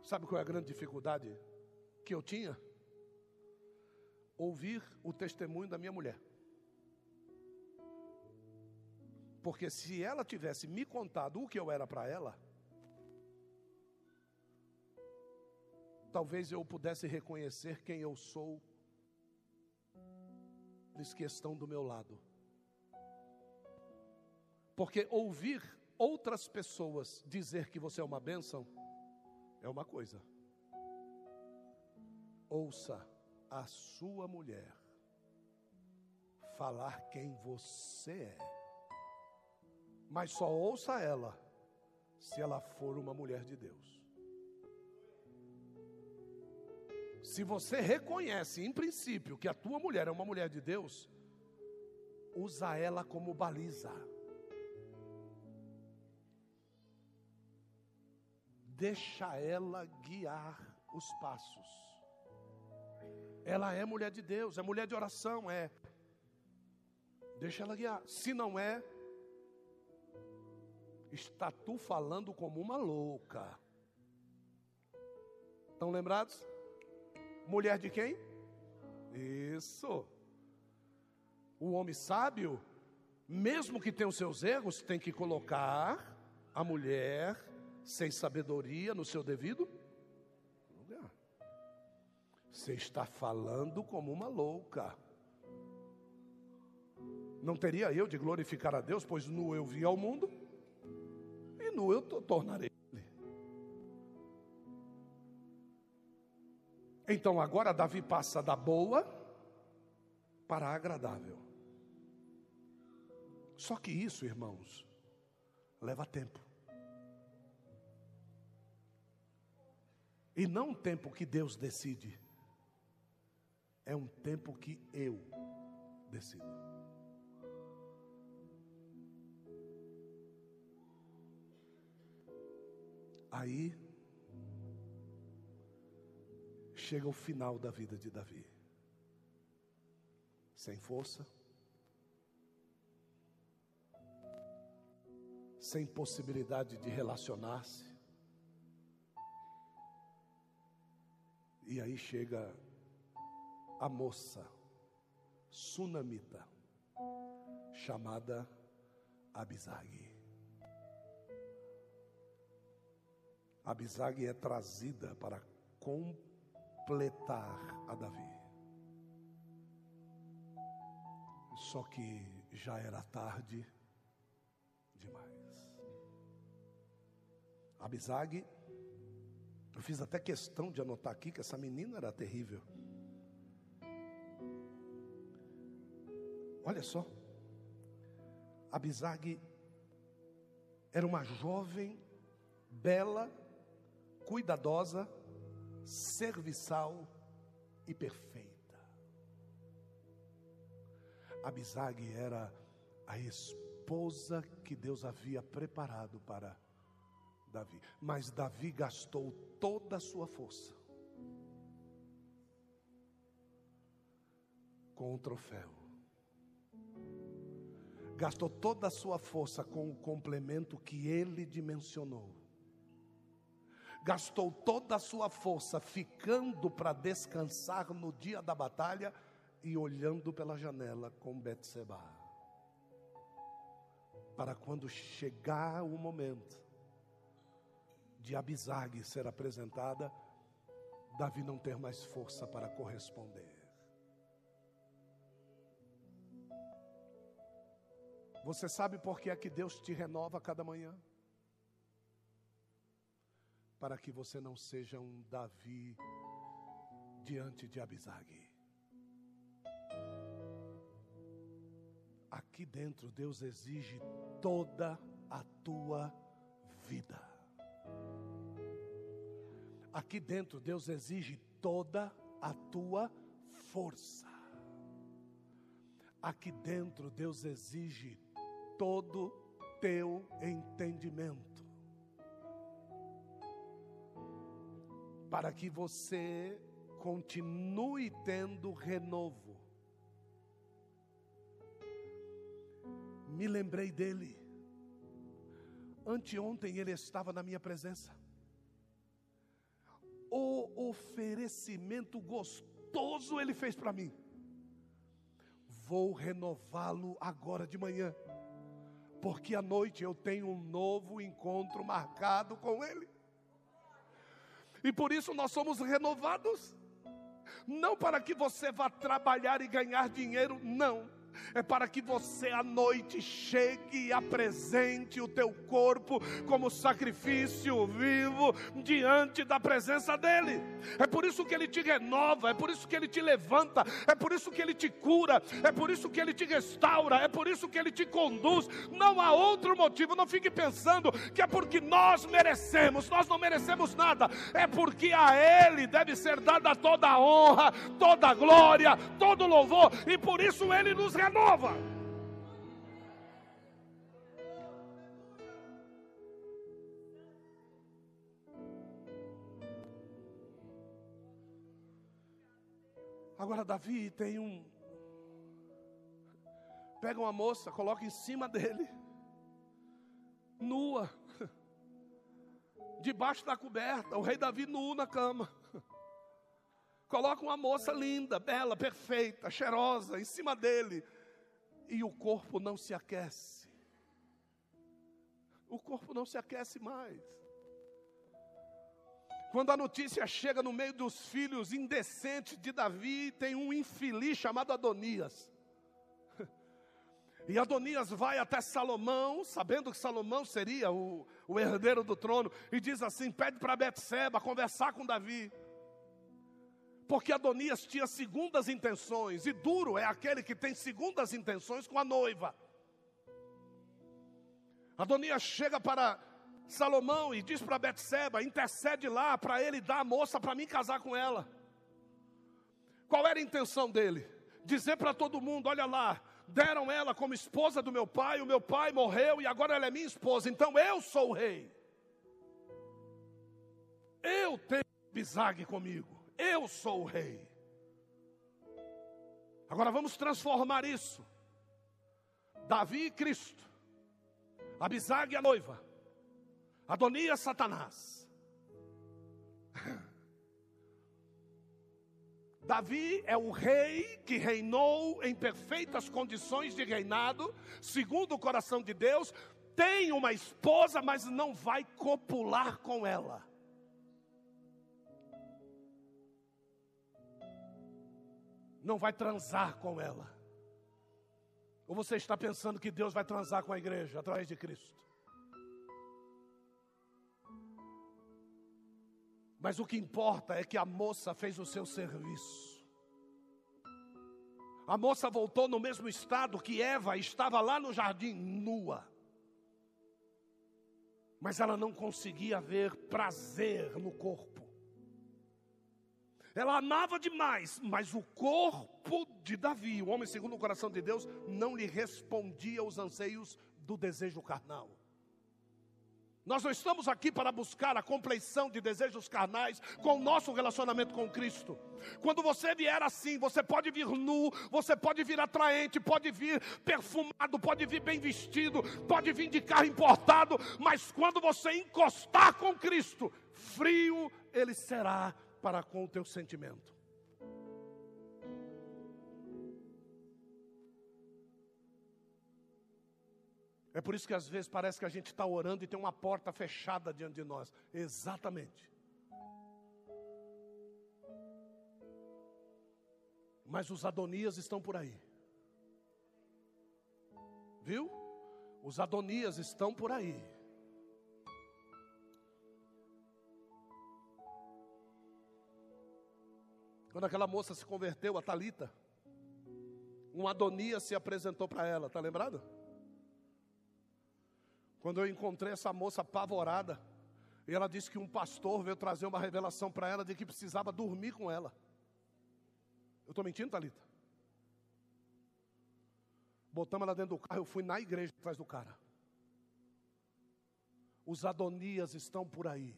Sabe qual é a grande dificuldade que eu tinha? Ouvir o testemunho da minha mulher. Porque se ela tivesse me contado o que eu era para ela, talvez eu pudesse reconhecer quem eu sou. Eles que estão do meu lado. Porque ouvir outras pessoas dizer que você é uma bênção é uma coisa. Ouça a sua mulher falar quem você é. Mas só ouça ela se ela for uma mulher de Deus. Se você reconhece em princípio que a tua mulher é uma mulher de Deus, usa ela como baliza. deixa ela guiar os passos. Ela é mulher de Deus, é mulher de oração, é. Deixa ela guiar. Se não é, está tu falando como uma louca. Estão lembrados? Mulher de quem? Isso. O homem sábio, mesmo que tenha os seus erros, tem que colocar a mulher sem sabedoria no seu devido lugar. Você está falando como uma louca. Não teria eu de glorificar a Deus, pois nu eu vi ao mundo, e nu eu tornarei. Então agora Davi passa da boa para a agradável. Só que isso, irmãos, leva tempo. E não um tempo que Deus decide, é um tempo que eu decido. Aí chega o final da vida de Davi. Sem força, sem possibilidade de relacionar-se, E aí chega a moça sunamita, chamada Abisag. Abisag é trazida para completar a Davi. Só que já era tarde demais. Abisag eu fiz até questão de anotar aqui que essa menina era terrível. Olha só. Abisag era uma jovem, bela, cuidadosa, serviçal e perfeita. Abisag era a esposa que Deus havia preparado para Davi. Mas Davi gastou toda a sua força com o troféu. gastou toda a sua força com o complemento que ele dimensionou. Gastou toda a sua força ficando para descansar no dia da batalha e olhando pela janela com Betseba. Para quando chegar o momento de Abisag ser apresentada, Davi não ter mais força para corresponder. Você sabe por que é que Deus te renova cada manhã? Para que você não seja um Davi diante de Abisag. Aqui dentro Deus exige toda a tua vida. Aqui dentro Deus exige toda a tua força. Aqui dentro Deus exige todo teu entendimento. Para que você continue tendo renovo. Me lembrei dele. Anteontem ele estava na minha presença. O oferecimento gostoso ele fez para mim. Vou renová-lo agora de manhã porque à noite eu tenho um novo encontro marcado com Ele. E por isso nós somos renovados. Não para que você vá trabalhar e ganhar dinheiro, não é para que você à noite chegue e apresente o teu corpo como sacrifício vivo diante da presença dEle. É por isso que Ele te renova, é por isso que Ele te levanta, é por isso que Ele te cura, é por isso que Ele te restaura, é por isso que Ele te conduz. Não há outro motivo, não fique pensando que é porque nós merecemos, nós não merecemos nada, é porque a Ele deve ser dada toda a honra, toda a glória, todo o louvor, e por isso Ele nos renova renova. Agora, Davi tem um. Pega uma moça, coloca em cima dele, nua, debaixo da coberta, o rei Davi nu na cama. Coloca uma moça linda, bela, perfeita, cheirosa, em cima dele e o corpo não se aquece. O corpo não se aquece mais. Quando a notícia chega no meio dos filhos indecentes de Davi, tem um infeliz chamado Adonias. (laughs) E Adonias vai até Salomão, sabendo que Salomão seria o, o herdeiro do trono, e diz assim: pede para Betseba conversar com Davi porque Adonias tinha segundas intenções, e duro é aquele que tem segundas intenções com a noiva. Adonias chega para Salomão e diz para Betseba, intercede lá para ele dar a moça para mim casar com ela. Qual era a intenção dele? Dizer para todo mundo, olha lá, deram ela como esposa do meu pai, o meu pai morreu e agora ela é minha esposa, então eu sou o rei. Eu tenho bisague comigo. Eu sou o rei. Agora vamos transformar isso. Davi e Cristo. Abisag a noiva. Adonias Satanás. (laughs) Davi é o rei que reinou em perfeitas condições de reinado, segundo o coração de Deus, tem uma esposa, mas não vai copular com ela. Não vai transar com ela. Ou você está pensando que Deus vai transar com a igreja através de Cristo? Mas o que importa é que a moça fez o seu serviço. A moça voltou no mesmo estado que Eva estava lá no jardim, nua. Mas ela não conseguia ver prazer no corpo. Ela amava demais, mas o corpo de Davi, o homem segundo o coração de Deus, não lhe respondia aos anseios do desejo carnal. Nós não estamos aqui para buscar a compleição de desejos carnais com o nosso relacionamento com Cristo. Quando você vier assim, você pode vir nu, você pode vir atraente, pode vir perfumado, pode vir bem vestido, pode vir de carro importado, mas quando você encostar com Cristo, frio ele será para com o teu sentimento. É por isso que às vezes parece que a gente está orando e tem uma porta fechada diante de nós. Exatamente. Mas os Adonias estão por aí. Viu? Os Adonias estão por aí. Quando aquela moça se converteu, a Talita, um Adonias se apresentou para ela, tá lembrado? Quando eu encontrei essa moça apavorada, e ela disse que um pastor veio trazer uma revelação para ela de que precisava dormir com ela. Eu estou mentindo, Thalita? Botamos ela dentro do carro, eu fui na igreja atrás do cara. Os Adonias estão por aí,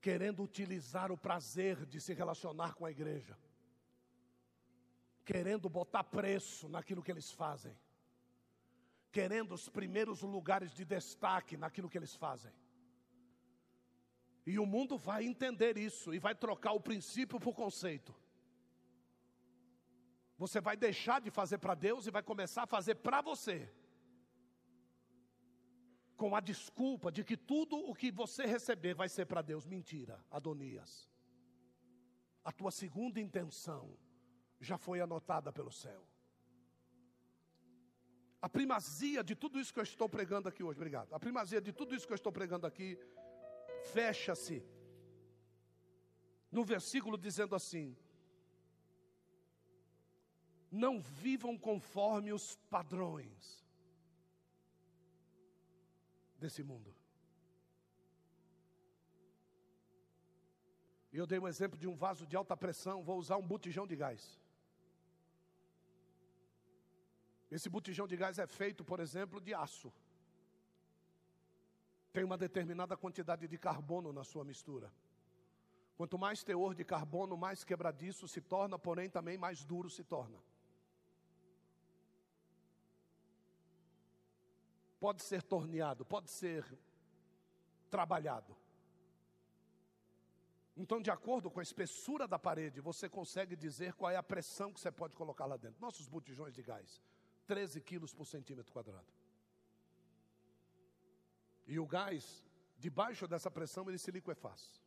querendo utilizar o prazer de se relacionar com a igreja, querendo botar preço naquilo que eles fazem querendo os primeiros lugares de destaque naquilo que eles fazem. E o mundo vai entender isso e vai trocar o princípio por conceito. Você vai deixar de fazer para Deus e vai começar a fazer para você. Com a desculpa de que tudo o que você receber vai ser para Deus. Mentira, Adonias. A tua segunda intenção já foi anotada pelo céu a primazia de tudo isso que eu estou pregando aqui hoje, obrigado. A primazia de tudo isso que eu estou pregando aqui fecha-se no versículo dizendo assim: Não vivam conforme os padrões desse mundo. E eu dei um exemplo de um vaso de alta pressão, vou usar um botijão de gás. Esse botijão de gás é feito, por exemplo, de aço. Tem uma determinada quantidade de carbono na sua mistura. Quanto mais teor de carbono, mais quebradiço se torna, porém também mais duro se torna. Pode ser torneado, pode ser trabalhado. Então, de acordo com a espessura da parede, você consegue dizer qual é a pressão que você pode colocar lá dentro. Nossos botijões de gás 13 quilos por centímetro quadrado. E o gás, debaixo dessa pressão, ele se liquefaz.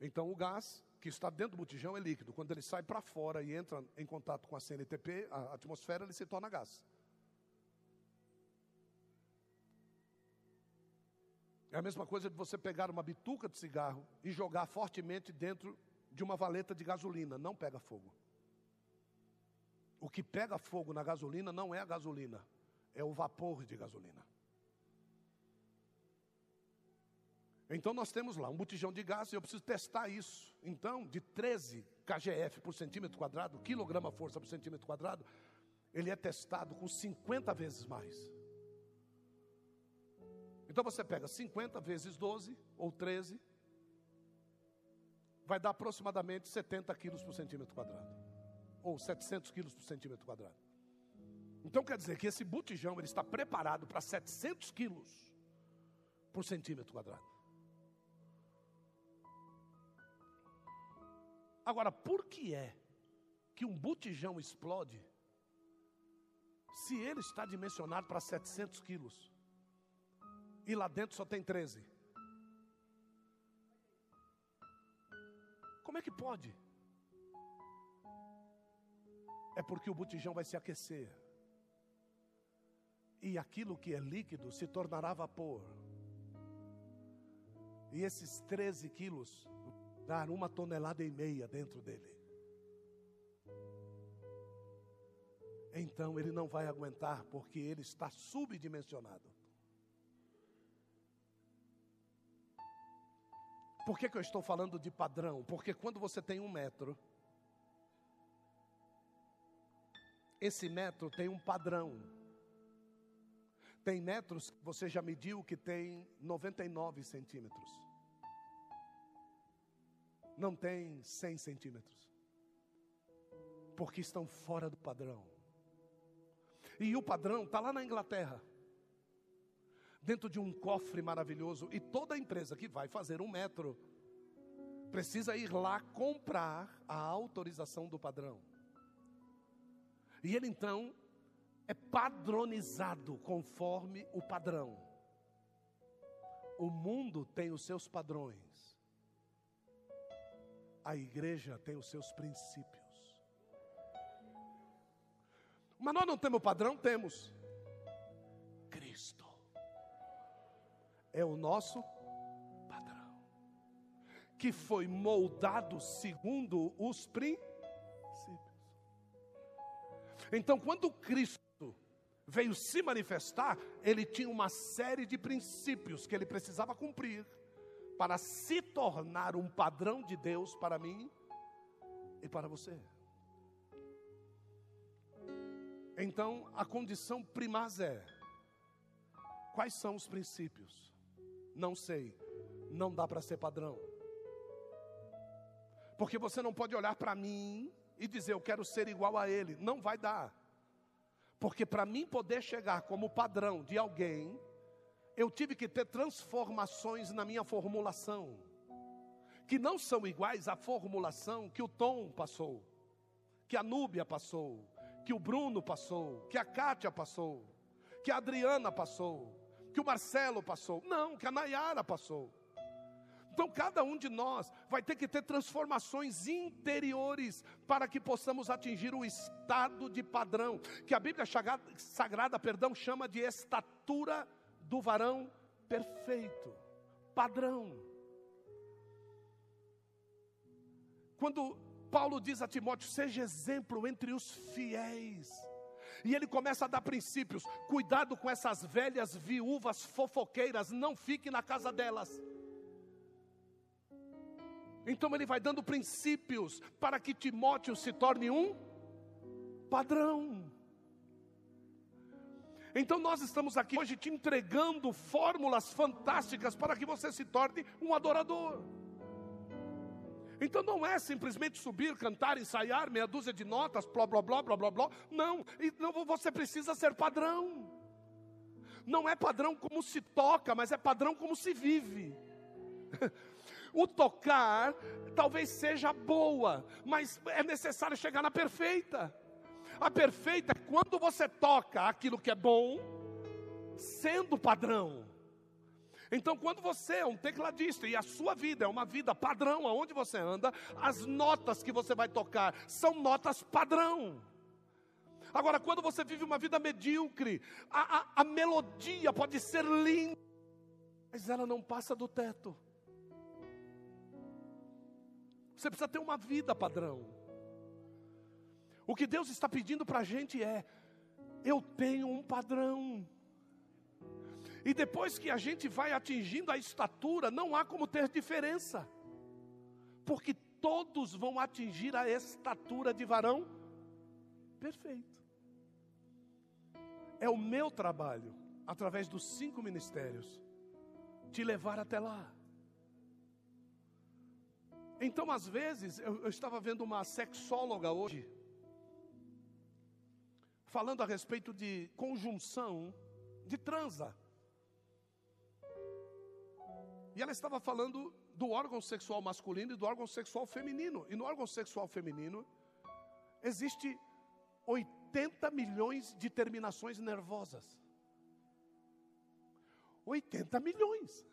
Então o gás que está dentro do botijão é líquido. Quando ele sai para fora e entra em contato com a CNTP, a atmosfera, ele se torna gás. É a mesma coisa de você pegar uma bituca de cigarro e jogar fortemente dentro de uma valeta de gasolina. Não pega fogo. O que pega fogo na gasolina não é a gasolina, é o vapor de gasolina. Então nós temos lá um botijão de gás e eu preciso testar isso. Então, de 13 kgf por centímetro quadrado, quilograma força por centímetro quadrado, ele é testado com 50 vezes mais. Então você pega 50 vezes 12 ou 13, vai dar aproximadamente 70 quilos por centímetro quadrado ou 700 quilos por centímetro quadrado. Então quer dizer que esse botijão ele está preparado para 700 quilos por centímetro quadrado. Agora, por que é que um botijão explode se ele está dimensionado para 700 quilos e lá dentro só tem 13? Como é que pode? é porque o botijão vai se aquecer. E aquilo que é líquido se tornará vapor. E esses 13 quilos dar uma tonelada e meia dentro dele. Então ele não vai aguentar, porque ele está subdimensionado. Por que, que eu estou falando de padrão? Porque quando você tem um metro, esse metro tem um padrão. Tem metros que você já mediu que tem 99 centímetros. Não tem 100 centímetros. Porque estão fora do padrão. E o padrão está lá na Inglaterra. Dentro de um cofre maravilhoso. E toda empresa que vai fazer um metro precisa ir lá comprar a autorização do padrão. E ele então é padronizado conforme o padrão. O mundo tem os seus padrões, a igreja tem os seus princípios. Mas nós não temos padrão? Temos. Cristo é o nosso padrão, que foi moldado segundo os princípios. Então, quando Cristo veio se manifestar, ele tinha uma série de princípios que ele precisava cumprir para se tornar um padrão de Deus para mim e para você. Então, a condição primaz é: quais são os princípios? Não sei, não dá para ser padrão. Porque você não pode olhar para mim e dizer eu quero ser igual a ele, não vai dar. Porque para mim poder chegar como padrão de alguém, eu tive que ter transformações na minha formulação, que não são iguais à formulação que o Tom passou, que a Núbia passou, que o Bruno passou, que a Kátia passou, que a Adriana passou, que o Marcelo passou, não, que a Nayara passou. Então, cada um de nós vai ter que ter transformações interiores para que possamos atingir o estado de padrão, que a Bíblia Sagrada, perdão, chama de estatura do varão perfeito, padrão. Quando Paulo diz a Timóteo: seja exemplo entre os fiéis. E ele começa a dar princípios. Cuidado com essas velhas viúvas fofoqueiras, não fique na casa delas. Então ele vai dando princípios para que Timóteo se torne um padrão. Então nós estamos aqui hoje te entregando fórmulas fantásticas para que você se torne um adorador. Então não é simplesmente subir, cantar, ensaiar meia dúzia de notas, blá blá blá blá blá blá. Não, não você precisa ser padrão. Não é padrão como se toca, mas é padrão como se vive. (laughs) O tocar talvez seja boa, mas é necessário chegar na perfeita. A perfeita é quando você toca aquilo que é bom, sendo padrão. Então, quando você é um tecladista e a sua vida é uma vida padrão, aonde você anda, as notas que você vai tocar são notas padrão. Agora, quando você vive uma vida medíocre, a, a, a melodia pode ser linda, mas ela não passa do teto. Você precisa ter uma vida padrão. O que Deus está pedindo para a gente é: eu tenho um padrão. E depois que a gente vai atingindo a estatura, não há como ter diferença, porque todos vão atingir a estatura de varão perfeito. É o meu trabalho, através dos cinco ministérios, te levar até lá. Então, às vezes, eu, eu estava vendo uma sexóloga hoje, falando a respeito de conjunção de transa. E ela estava falando do órgão sexual masculino e do órgão sexual feminino. E no órgão sexual feminino existe 80 milhões de terminações nervosas. 80 milhões.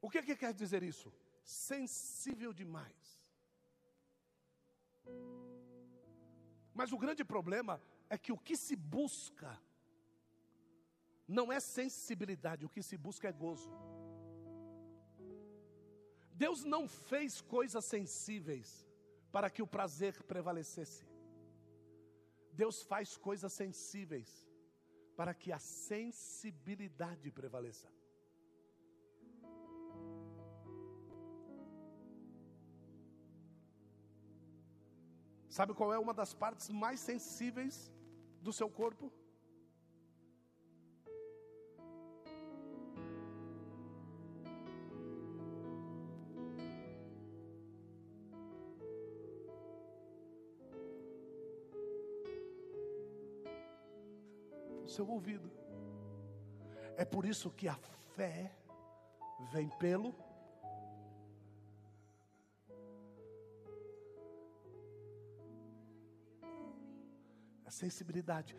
O que, é que quer dizer isso? Sensível demais. Mas o grande problema é que o que se busca não é sensibilidade, o que se busca é gozo. Deus não fez coisas sensíveis para que o prazer prevalecesse. Deus faz coisas sensíveis para que a sensibilidade prevaleça. Sabe qual é uma das partes mais sensíveis do seu corpo? Seu ouvido. É por isso que a fé vem pelo a sensibilidade.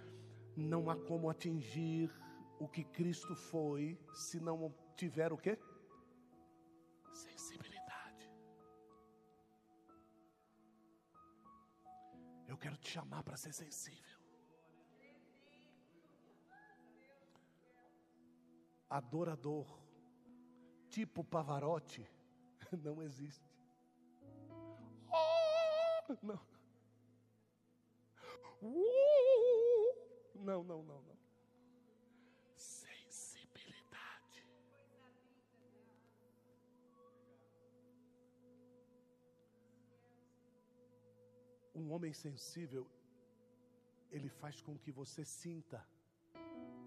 Não há como atingir o que Cristo foi se não tiver o quê? Sensibilidade. Eu quero te chamar para ser sensível. Adorador, tipo Pavarotti, (laughs) não existe. Oh, não. Uh, não, não, não, não. Sensibilidade. Um homem sensível, ele faz com que você sinta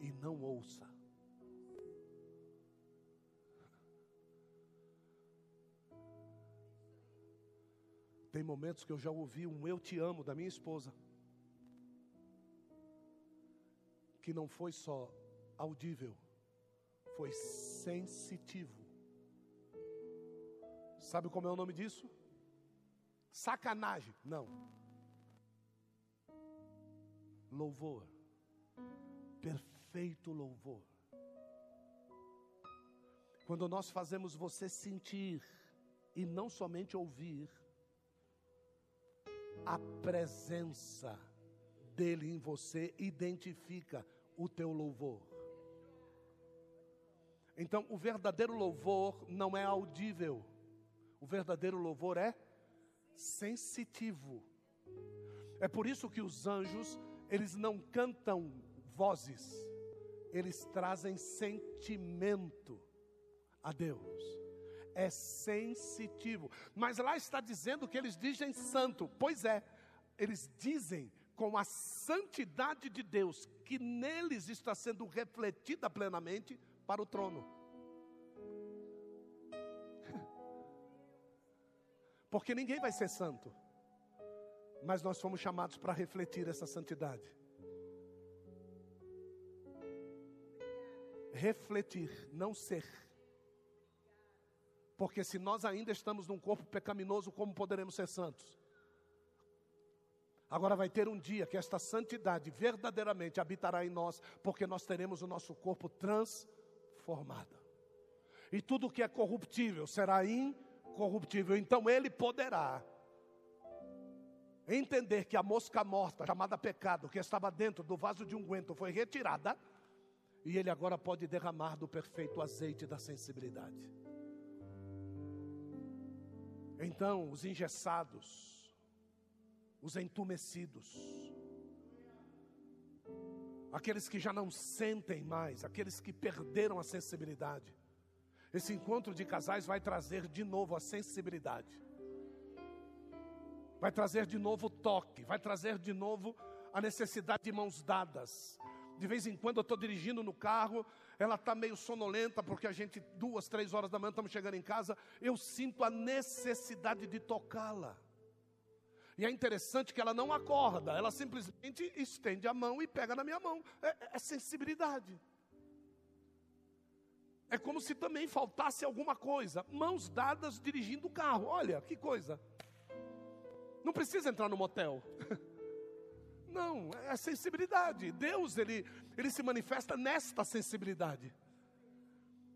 e não ouça. Tem momentos que eu já ouvi um eu te amo da minha esposa. Que não foi só audível, foi sensitivo. Sabe como é o nome disso? Sacanagem. Não. Louvor. Perfeito louvor. Quando nós fazemos você sentir e não somente ouvir, a presença dele em você identifica o teu louvor. Então, o verdadeiro louvor não é audível, o verdadeiro louvor é sensitivo. É por isso que os anjos, eles não cantam vozes, eles trazem sentimento a Deus é sensitivo. Mas lá está dizendo que eles dizem santo. Pois é, eles dizem com a santidade de Deus, que neles está sendo refletida plenamente para o trono. (laughs) Porque ninguém vai ser santo, mas nós fomos chamados para refletir essa santidade. Refletir, não ser. Porque se nós ainda estamos num corpo pecaminoso, como poderemos ser santos? Agora vai ter um dia que esta santidade verdadeiramente habitará em nós, porque nós teremos o nosso corpo transformado. E tudo que é corruptível será incorruptível. Então ele poderá entender que a mosca morta, chamada pecado, que estava dentro do vaso de unguento, foi retirada, e ele agora pode derramar do perfeito azeite da sensibilidade. Então, os engessados, os entumecidos, aqueles que já não sentem mais, aqueles que perderam a sensibilidade. Esse encontro de casais vai trazer de novo a sensibilidade, vai trazer de novo o toque, vai trazer de novo a necessidade de mãos dadas. De vez em quando eu estou dirigindo no carro ela está meio sonolenta, porque a gente, duas, três horas da manhã, estamos chegando em casa, eu sinto a necessidade de tocá-la. E é interessante que ela não acorda, ela simplesmente estende a mão e pega na minha mão. É, é sensibilidade. É como se também faltasse alguma coisa. Mãos dadas dirigindo o carro. Olha que coisa. Não precisa entrar no motel. (laughs) Não, é a sensibilidade. Deus, ele, ele se manifesta nesta sensibilidade.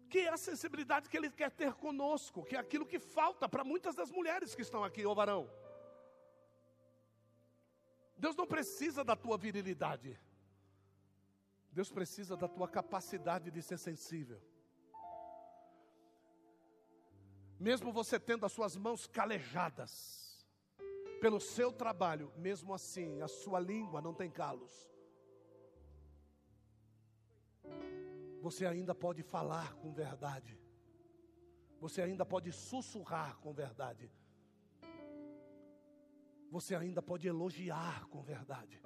Que é a sensibilidade que Ele quer ter conosco, que é aquilo que falta para muitas das mulheres que estão aqui, ô varão. Deus não precisa da tua virilidade, Deus precisa da tua capacidade de ser sensível. Mesmo você tendo as suas mãos calejadas, pelo seu trabalho, mesmo assim, a sua língua não tem calos. Você ainda pode falar com verdade. Você ainda pode sussurrar com verdade. Você ainda pode elogiar com verdade.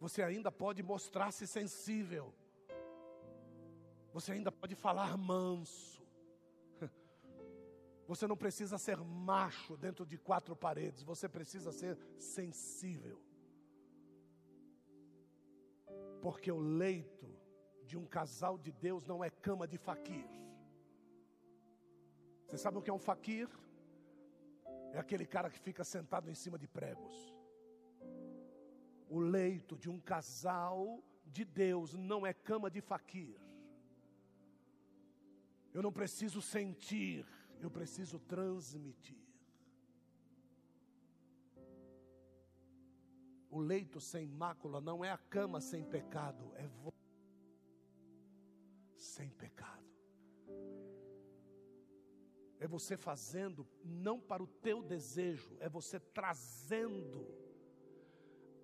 Você ainda pode mostrar-se sensível. Você ainda pode falar manso. Você não precisa ser macho dentro de quatro paredes, você precisa ser sensível. Porque o leito de um casal de Deus não é cama de faquir. Você sabe o que é um faquir? É aquele cara que fica sentado em cima de pregos. O leito de um casal de Deus não é cama de faquir. Eu não preciso sentir, eu preciso transmitir. O leito sem mácula não é a cama sem pecado, é você sem pecado. É você fazendo não para o teu desejo, é você trazendo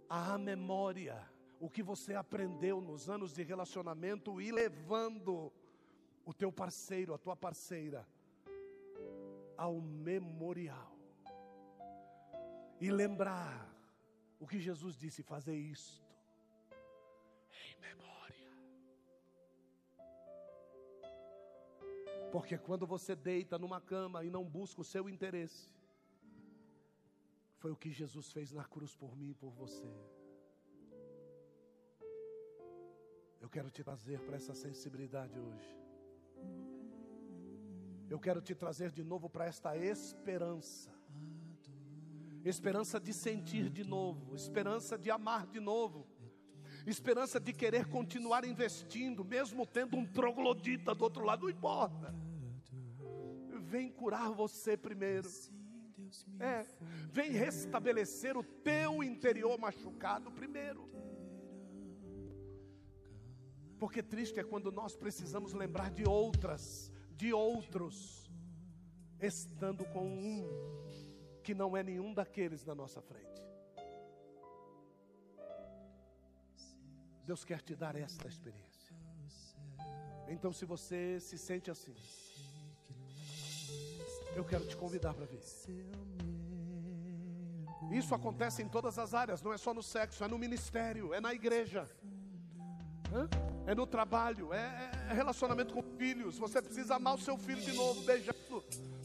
à memória o que você aprendeu nos anos de relacionamento e levando o teu parceiro, a tua parceira ao memorial. E lembrar o que Jesus disse: fazer isto em memória. Porque quando você deita numa cama e não busca o seu interesse, foi o que Jesus fez na cruz por mim e por você. Eu quero te trazer para essa sensibilidade hoje. Eu quero te trazer de novo para esta esperança esperança de sentir de novo, esperança de amar de novo, esperança de querer continuar investindo, mesmo tendo um troglodita do outro lado, não importa. Vem curar você primeiro. É, vem restabelecer o teu interior machucado primeiro. Porque triste é quando nós precisamos lembrar de outras, de outros, estando com um que não é nenhum daqueles na nossa frente. Deus quer te dar esta experiência. Então, se você se sente assim, eu quero te convidar para ver. Isso acontece em todas as áreas, não é só no sexo, é no ministério, é na igreja, é no trabalho, é, é relacionamento com filhos. Você precisa amar o seu filho de novo, beijando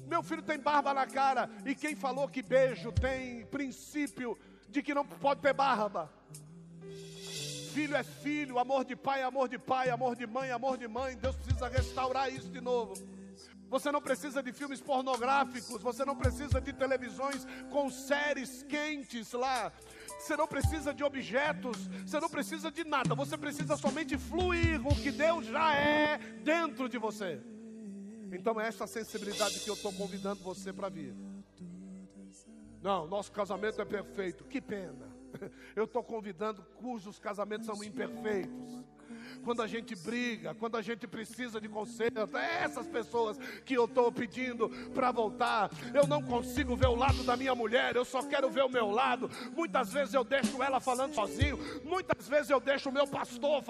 meu filho tem barba na cara. E quem falou que beijo tem princípio de que não pode ter barba? Filho é filho, amor de pai é amor de pai, amor de mãe é amor de mãe. Deus precisa restaurar isso de novo. Você não precisa de filmes pornográficos, você não precisa de televisões com séries quentes lá. Você não precisa de objetos, você não precisa de nada, você precisa somente fluir o que Deus já é dentro de você. Então é essa sensibilidade que eu estou convidando você para vir. Não, nosso casamento é perfeito. Que pena. Eu estou convidando cujos casamentos são imperfeitos. Quando a gente briga, quando a gente precisa de conserto, é essas pessoas que eu estou pedindo para voltar. Eu não consigo ver o lado da minha mulher, eu só quero ver o meu lado. Muitas vezes eu deixo ela falando sozinho, muitas vezes eu deixo o meu pastor falando.